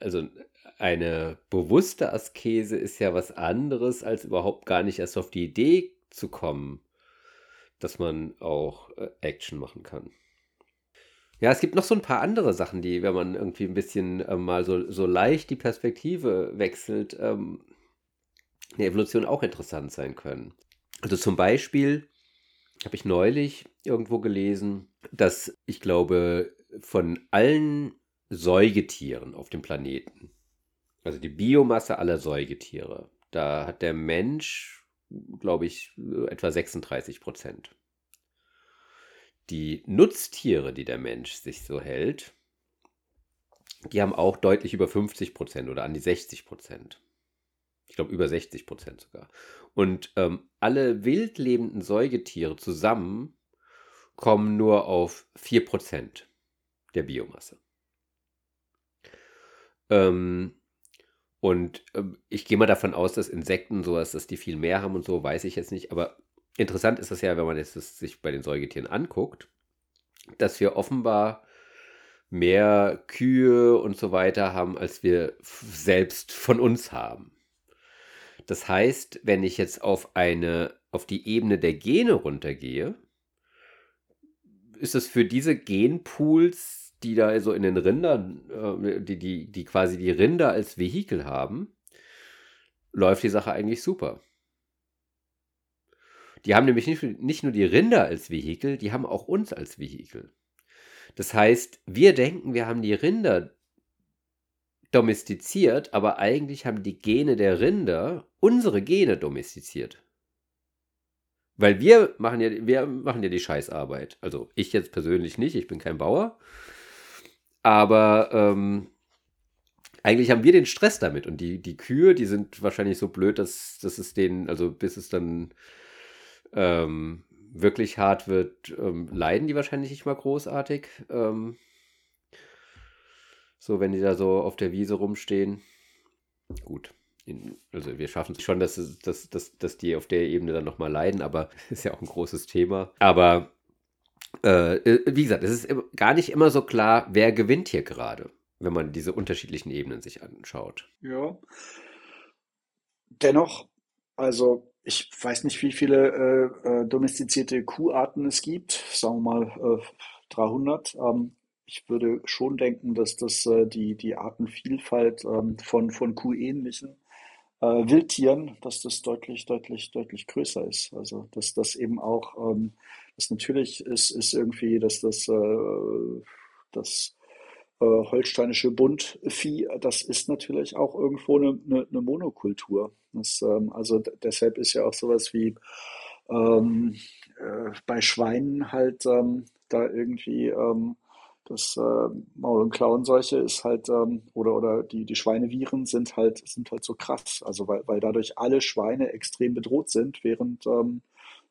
Also eine bewusste Askese ist ja was anderes, als überhaupt gar nicht erst auf die Idee zu kommen, dass man auch äh, Action machen kann. Ja, es gibt noch so ein paar andere Sachen, die, wenn man irgendwie ein bisschen äh, mal so, so leicht die Perspektive wechselt, ähm, in Evolution auch interessant sein können. Also zum Beispiel habe ich neulich irgendwo gelesen, dass ich glaube, von allen Säugetieren auf dem Planeten, also die Biomasse aller Säugetiere, da hat der Mensch, glaube ich, etwa 36 Prozent. Die Nutztiere, die der Mensch sich so hält, die haben auch deutlich über 50 Prozent oder an die 60 Prozent. Ich glaube über 60 Prozent sogar. Und ähm, alle wild lebenden Säugetiere zusammen kommen nur auf 4 Prozent der Biomasse. Ähm, und ähm, ich gehe mal davon aus, dass Insekten sowas, dass die viel mehr haben und so, weiß ich jetzt nicht. Aber interessant ist das ja, wenn man jetzt das sich bei den Säugetieren anguckt, dass wir offenbar mehr Kühe und so weiter haben, als wir selbst von uns haben. Das heißt, wenn ich jetzt auf eine, auf die Ebene der Gene runtergehe, ist es für diese Genpools die da so in den Rindern, äh, die, die, die quasi die Rinder als Vehikel haben, läuft die Sache eigentlich super. Die haben nämlich nicht, nicht nur die Rinder als Vehikel, die haben auch uns als Vehikel. Das heißt, wir denken, wir haben die Rinder domestiziert, aber eigentlich haben die Gene der Rinder unsere Gene domestiziert. Weil wir machen ja, wir machen ja die Scheißarbeit. Also ich jetzt persönlich nicht, ich bin kein Bauer. Aber ähm, eigentlich haben wir den Stress damit. Und die, die Kühe, die sind wahrscheinlich so blöd, dass, dass es denen, also bis es dann ähm, wirklich hart wird, ähm, leiden die wahrscheinlich nicht mal großartig. Ähm, so, wenn die da so auf der Wiese rumstehen. Gut. Also wir schaffen es schon, dass, dass, dass, dass die auf der Ebene dann nochmal leiden, aber ist ja auch ein großes Thema. Aber äh, äh, wie gesagt, es ist gar nicht immer so klar, wer gewinnt hier gerade, wenn man diese unterschiedlichen Ebenen sich anschaut. Ja. Dennoch, also ich weiß nicht, wie viele äh, äh domestizierte Kuharten es gibt, sagen wir mal äh, 300. Ähm, ich würde schon denken, dass das äh, die, die Artenvielfalt ähm, von, von kuhähnlichen äh, Wildtieren, dass das deutlich, deutlich, deutlich größer ist. Also dass das eben auch, ähm, das natürlich ist, ist irgendwie, dass das, äh, das äh, holsteinische Buntvieh, das ist natürlich auch irgendwo eine, eine, eine Monokultur. Das, ähm, also deshalb ist ja auch sowas wie ähm, äh, bei Schweinen halt ähm, da irgendwie ähm, das äh, Maul- und Klauenseuche ist halt, ähm, oder, oder die, die Schweineviren sind halt, sind halt so krass. Also weil, weil dadurch alle Schweine extrem bedroht sind, während ähm,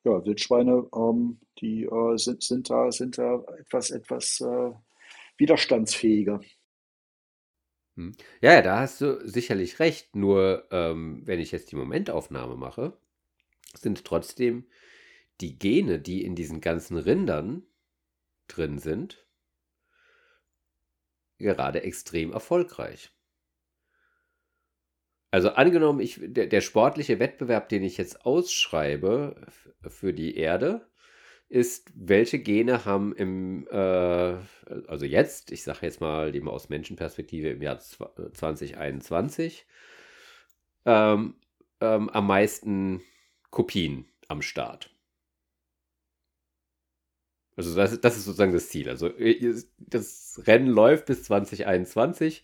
ja, Wildschweine, ähm, die äh, sind, sind da, sind da etwas, etwas äh, widerstandsfähiger. Hm. Ja, da hast du sicherlich recht. Nur ähm, wenn ich jetzt die Momentaufnahme mache, sind trotzdem die Gene, die in diesen ganzen Rindern drin sind, gerade extrem erfolgreich. Also angenommen, ich, der, der sportliche Wettbewerb, den ich jetzt ausschreibe für die Erde, ist, welche Gene haben im, äh, also jetzt, ich sage jetzt mal die aus Menschenperspektive im Jahr 2021, ähm, ähm, am meisten Kopien am Start. Also das, das ist sozusagen das Ziel. Also äh, das Rennen läuft bis 2021.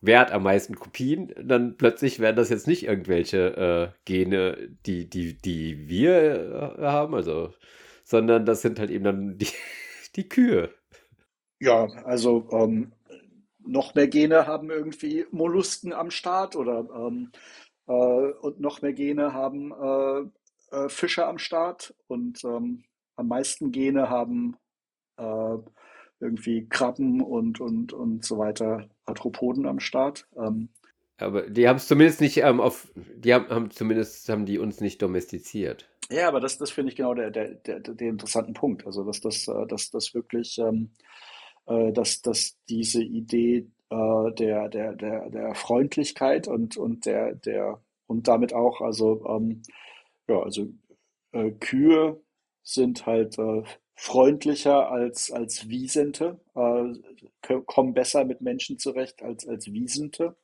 Wer hat am meisten Kopien? Dann plötzlich werden das jetzt nicht irgendwelche äh, Gene, die, die, die wir äh, haben, also, sondern das sind halt eben dann die, die Kühe. Ja, also ähm, noch mehr Gene haben irgendwie Mollusken am Start oder ähm, äh, und noch mehr Gene haben äh, äh, Fische am Start und ähm, am meisten Gene haben äh, irgendwie Krabben und, und, und so weiter, Arthropoden am Start. Ähm, aber die haben es zumindest nicht ähm, auf, die haben, haben, zumindest haben die uns nicht domestiziert. Ja, aber das, das finde ich genau der, der, der, der interessanten Punkt. Also dass das, äh, dass das wirklich, ähm, äh, dass, dass diese Idee äh, der, der, der, der Freundlichkeit und, und der, der und damit auch, also ähm, ja, also äh, Kühe sind halt äh, freundlicher als, als Wiesente, äh, kommen besser mit Menschen zurecht als, als Wiesente.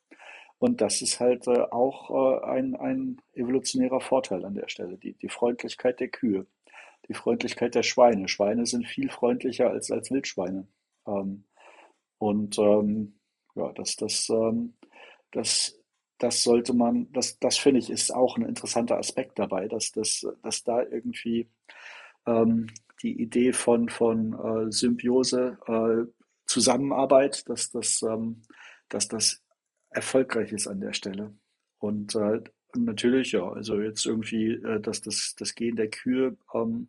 Und das ist halt äh, auch äh, ein, ein evolutionärer Vorteil an der Stelle, die, die Freundlichkeit der Kühe, die Freundlichkeit der Schweine. Schweine sind viel freundlicher als, als Wildschweine. Ähm, und ähm, ja, das, das, ähm, das, das sollte man, das, das finde ich, ist auch ein interessanter Aspekt dabei, dass, dass, dass da irgendwie ähm, die Idee von, von äh, Symbiose, äh, Zusammenarbeit, dass das, ähm, dass das erfolgreich ist an der Stelle. Und äh, natürlich, ja, also jetzt irgendwie, äh, dass das, das Gehen der Kühe ähm,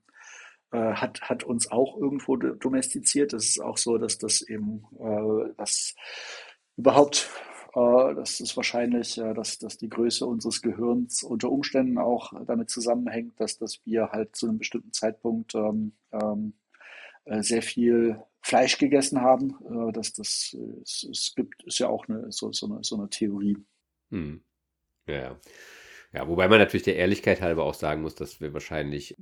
äh, hat, hat uns auch irgendwo domestiziert. Es ist auch so, dass das eben, äh, das überhaupt das ist wahrscheinlich, äh, dass, dass die Größe unseres Gehirns unter Umständen auch damit zusammenhängt, dass, dass wir halt zu einem bestimmten Zeitpunkt ähm, ähm, äh, sehr viel Fleisch gegessen haben. Äh, dass das, es, es, gibt, ist ja auch eine, so, so, eine, so eine Theorie. Hm. Ja. Ja, wobei man natürlich der Ehrlichkeit halber auch sagen muss, dass wir wahrscheinlich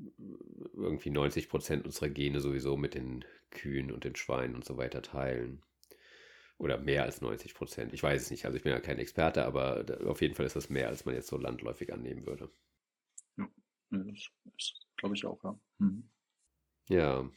irgendwie 90 Prozent unserer Gene sowieso mit den Kühen und den Schweinen und so weiter teilen. Oder mehr als 90 Prozent. Ich weiß es nicht. Also ich bin ja kein Experte, aber auf jeden Fall ist das mehr, als man jetzt so landläufig annehmen würde. Ja, das, glaube ich auch, ja. Mhm. Ja.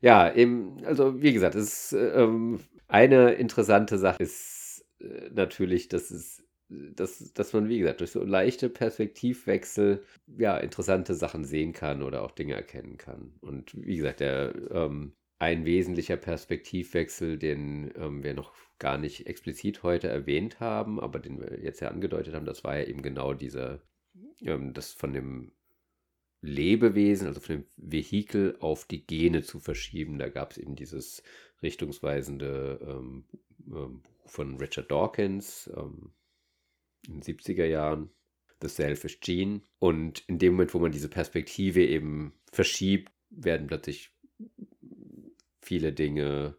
Ja, eben, also wie gesagt, es ist, ähm, eine interessante Sache ist äh, natürlich, dass es dass, dass man, wie gesagt, durch so leichte Perspektivwechsel ja interessante Sachen sehen kann oder auch Dinge erkennen kann. Und wie gesagt, der ähm, ein wesentlicher Perspektivwechsel, den ähm, wir noch gar nicht explizit heute erwähnt haben, aber den wir jetzt ja angedeutet haben, das war ja eben genau dieser, ähm, das von dem Lebewesen, also von dem Vehikel auf die Gene zu verschieben. Da gab es eben dieses richtungsweisende ähm, ähm, Buch von Richard Dawkins, ähm, in den 70er Jahren, The Selfish Gene. Und in dem Moment, wo man diese Perspektive eben verschiebt, werden plötzlich viele Dinge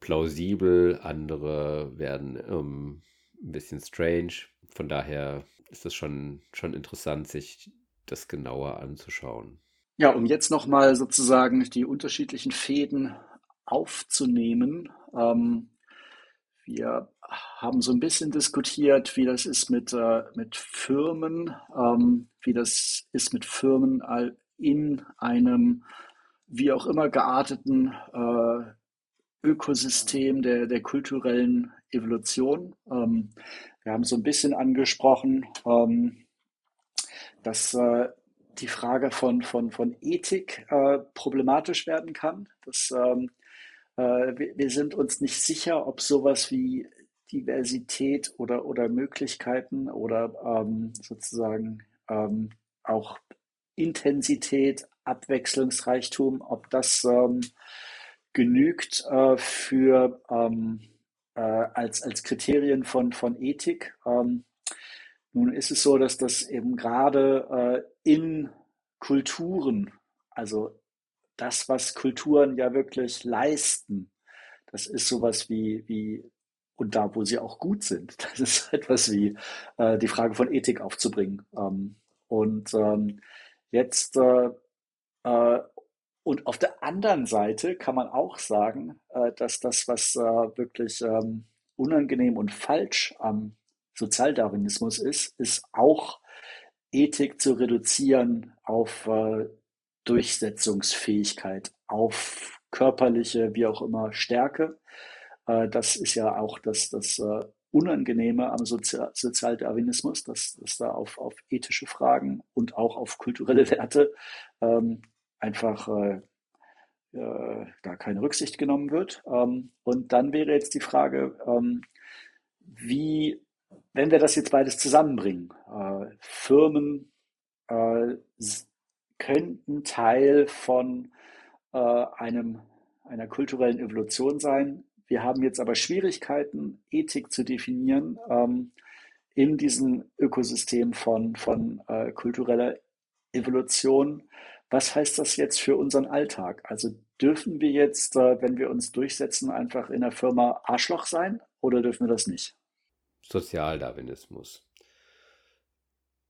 plausibel, andere werden ähm, ein bisschen strange. Von daher ist es schon, schon interessant, sich das genauer anzuschauen. Ja, um jetzt nochmal sozusagen die unterschiedlichen Fäden aufzunehmen. Ähm, wir haben so ein bisschen diskutiert, wie das ist mit, äh, mit Firmen, ähm, wie das ist mit Firmen in einem wie auch immer gearteten äh, Ökosystem der, der kulturellen Evolution. Ähm, wir haben so ein bisschen angesprochen, ähm, dass äh, die Frage von, von, von Ethik äh, problematisch werden kann. Dass, ähm, äh, wir, wir, sind uns nicht sicher, ob sowas wie Diversität oder, oder Möglichkeiten oder ähm, sozusagen ähm, auch Intensität, Abwechslungsreichtum, ob das ähm, genügt äh, für ähm, äh, als, als Kriterien von, von Ethik. Ähm, nun ist es so, dass das eben gerade äh, in Kulturen, also das, was Kulturen ja wirklich leisten, das ist sowas wie, wie und da, wo sie auch gut sind. Das ist etwas wie äh, die Frage von Ethik aufzubringen. Ähm, und ähm, jetzt äh, und auf der anderen Seite kann man auch sagen, äh, dass das, was äh, wirklich ähm, unangenehm und falsch am Sozialdarwinismus ist, ist auch Ethik zu reduzieren auf äh, Durchsetzungsfähigkeit, auf körperliche, wie auch immer, Stärke. Äh, das ist ja auch das, das äh, Unangenehme am Sozial Sozialdarwinismus, dass, dass da auf, auf ethische Fragen und auch auf kulturelle Werte ähm, einfach äh, äh, da keine Rücksicht genommen wird. Ähm, und dann wäre jetzt die Frage, ähm, wie, wenn wir das jetzt beides zusammenbringen, äh, Firmen äh, könnten Teil von äh, einem, einer kulturellen Evolution sein. Wir haben jetzt aber Schwierigkeiten, Ethik zu definieren ähm, in diesem Ökosystem von, von äh, kultureller Evolution. Was heißt das jetzt für unseren Alltag? Also dürfen wir jetzt, äh, wenn wir uns durchsetzen, einfach in der Firma Arschloch sein oder dürfen wir das nicht? Sozialdarwinismus.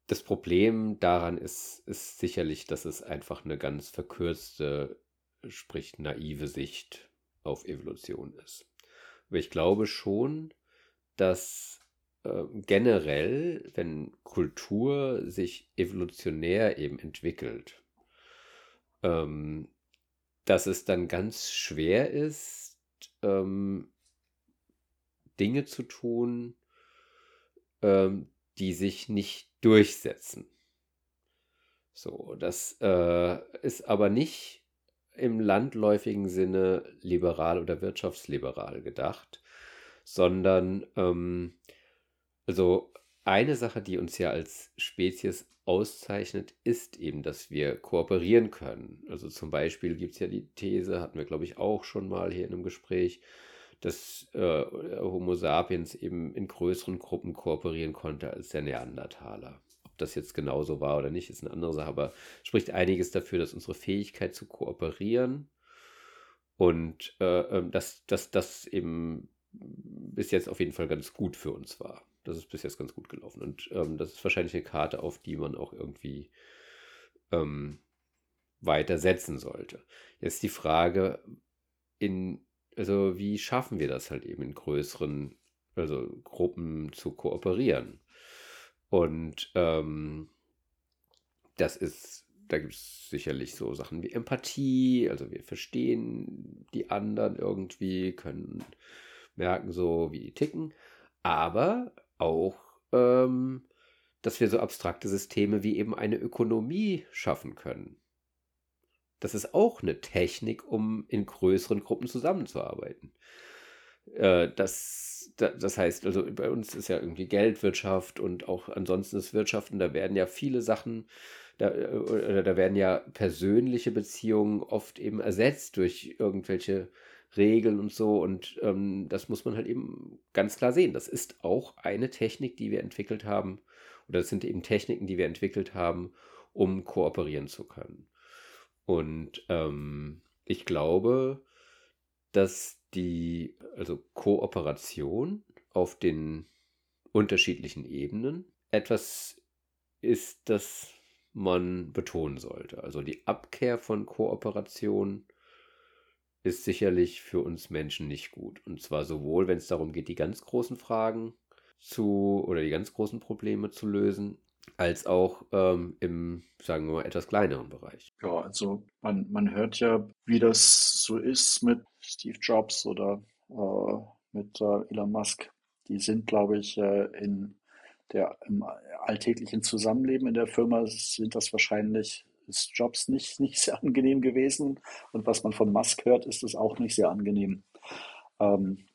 Das Problem daran ist, ist sicherlich, dass es einfach eine ganz verkürzte, sprich naive Sicht auf Evolution ist. Aber ich glaube schon, dass äh, generell, wenn Kultur sich evolutionär eben entwickelt, ähm, dass es dann ganz schwer ist, ähm, Dinge zu tun, ähm, die sich nicht durchsetzen. So, das äh, ist aber nicht im landläufigen Sinne liberal oder wirtschaftsliberal gedacht, sondern ähm, also eine Sache, die uns ja als Spezies auszeichnet, ist eben, dass wir kooperieren können. Also zum Beispiel gibt es ja die These, hatten wir glaube ich auch schon mal hier in einem Gespräch, dass äh, Homo sapiens eben in größeren Gruppen kooperieren konnte als der Neandertaler. Ob das jetzt genauso war oder nicht, ist eine andere Sache, aber spricht einiges dafür, dass unsere Fähigkeit zu kooperieren und äh, ähm, dass das eben bis jetzt auf jeden Fall ganz gut für uns war. Das ist bis jetzt ganz gut gelaufen. Und ähm, das ist wahrscheinlich eine Karte, auf die man auch irgendwie ähm, weiter setzen sollte. Jetzt die Frage, in, also wie schaffen wir das halt eben in größeren also Gruppen zu kooperieren? Und ähm, das ist, da gibt es sicherlich so Sachen wie Empathie, also wir verstehen die anderen irgendwie, können merken so, wie die ticken, aber auch, ähm, dass wir so abstrakte Systeme wie eben eine Ökonomie schaffen können. Das ist auch eine Technik, um in größeren Gruppen zusammenzuarbeiten. Äh, das, das heißt, also bei uns ist ja irgendwie Geldwirtschaft und auch ansonsten ist Wirtschaften, da werden ja viele Sachen, da, äh, da werden ja persönliche Beziehungen oft eben ersetzt durch irgendwelche Regeln und so. Und ähm, das muss man halt eben ganz klar sehen. Das ist auch eine Technik, die wir entwickelt haben, oder das sind eben Techniken, die wir entwickelt haben, um kooperieren zu können. Und ähm, ich glaube, dass die also Kooperation auf den unterschiedlichen Ebenen etwas ist, das man betonen sollte. Also die Abkehr von Kooperation ist sicherlich für uns Menschen nicht gut. Und zwar sowohl, wenn es darum geht, die ganz großen Fragen zu oder die ganz großen Probleme zu lösen, als auch ähm, im, sagen wir mal, etwas kleineren Bereich. Ja, also man, man hört ja, wie das so ist mit Steve Jobs oder äh, mit äh, Elon Musk. Die sind, glaube ich, äh, in der, im alltäglichen Zusammenleben in der Firma sind das wahrscheinlich ist Jobs nicht, nicht sehr angenehm gewesen. Und was man von Musk hört, ist es auch nicht sehr angenehm. Ähm,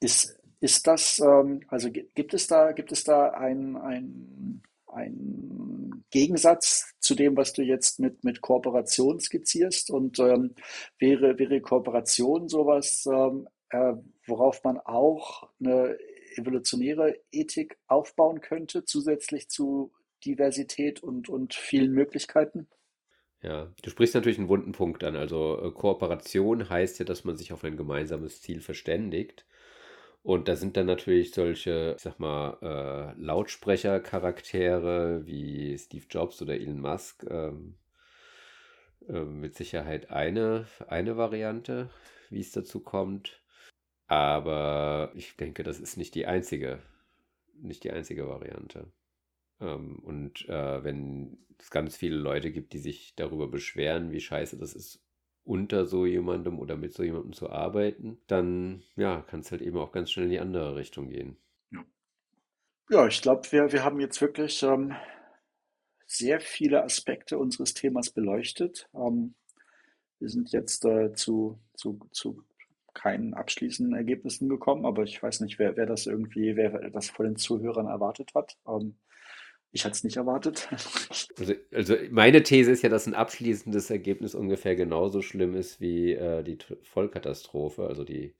ist, ist das, ähm, also gibt es da, gibt es da ein, ein ein Gegensatz zu dem, was du jetzt mit, mit Kooperation skizzierst. Und ähm, wäre, wäre Kooperation sowas, ähm, äh, worauf man auch eine evolutionäre Ethik aufbauen könnte, zusätzlich zu Diversität und, und vielen Möglichkeiten? Ja, du sprichst natürlich einen wunden Punkt an. Also äh, Kooperation heißt ja, dass man sich auf ein gemeinsames Ziel verständigt. Und da sind dann natürlich solche, ich sag mal, äh, Lautsprecher-Charaktere wie Steve Jobs oder Elon Musk ähm, äh, mit Sicherheit eine, eine Variante, wie es dazu kommt. Aber ich denke, das ist nicht die einzige, nicht die einzige Variante. Ähm, und äh, wenn es ganz viele Leute gibt, die sich darüber beschweren, wie scheiße das ist, unter so jemandem oder mit so jemandem zu arbeiten, dann ja, kann es halt eben auch ganz schnell in die andere Richtung gehen. Ja, ja ich glaube, wir, wir haben jetzt wirklich ähm, sehr viele Aspekte unseres Themas beleuchtet. Ähm, wir sind jetzt äh, zu, zu, zu keinen abschließenden Ergebnissen gekommen, aber ich weiß nicht, wer, wer das irgendwie, wer das von den Zuhörern erwartet hat. Ähm, ich hatte es nicht erwartet. Also, also, meine These ist ja, dass ein abschließendes Ergebnis ungefähr genauso schlimm ist wie äh, die Vollkatastrophe. Also die,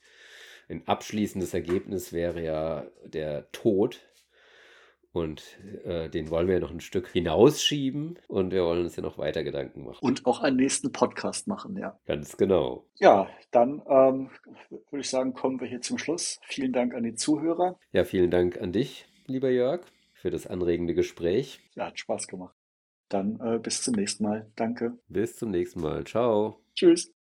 ein abschließendes Ergebnis wäre ja der Tod. Und äh, den wollen wir ja noch ein Stück hinausschieben und wir wollen uns ja noch weiter Gedanken machen. Und auch einen nächsten Podcast machen, ja. Ganz genau. Ja, dann ähm, würde ich sagen, kommen wir hier zum Schluss. Vielen Dank an die Zuhörer. Ja, vielen Dank an dich, lieber Jörg für das anregende Gespräch. Ja, hat Spaß gemacht. Dann äh, bis zum nächsten Mal. Danke. Bis zum nächsten Mal. Ciao. Tschüss.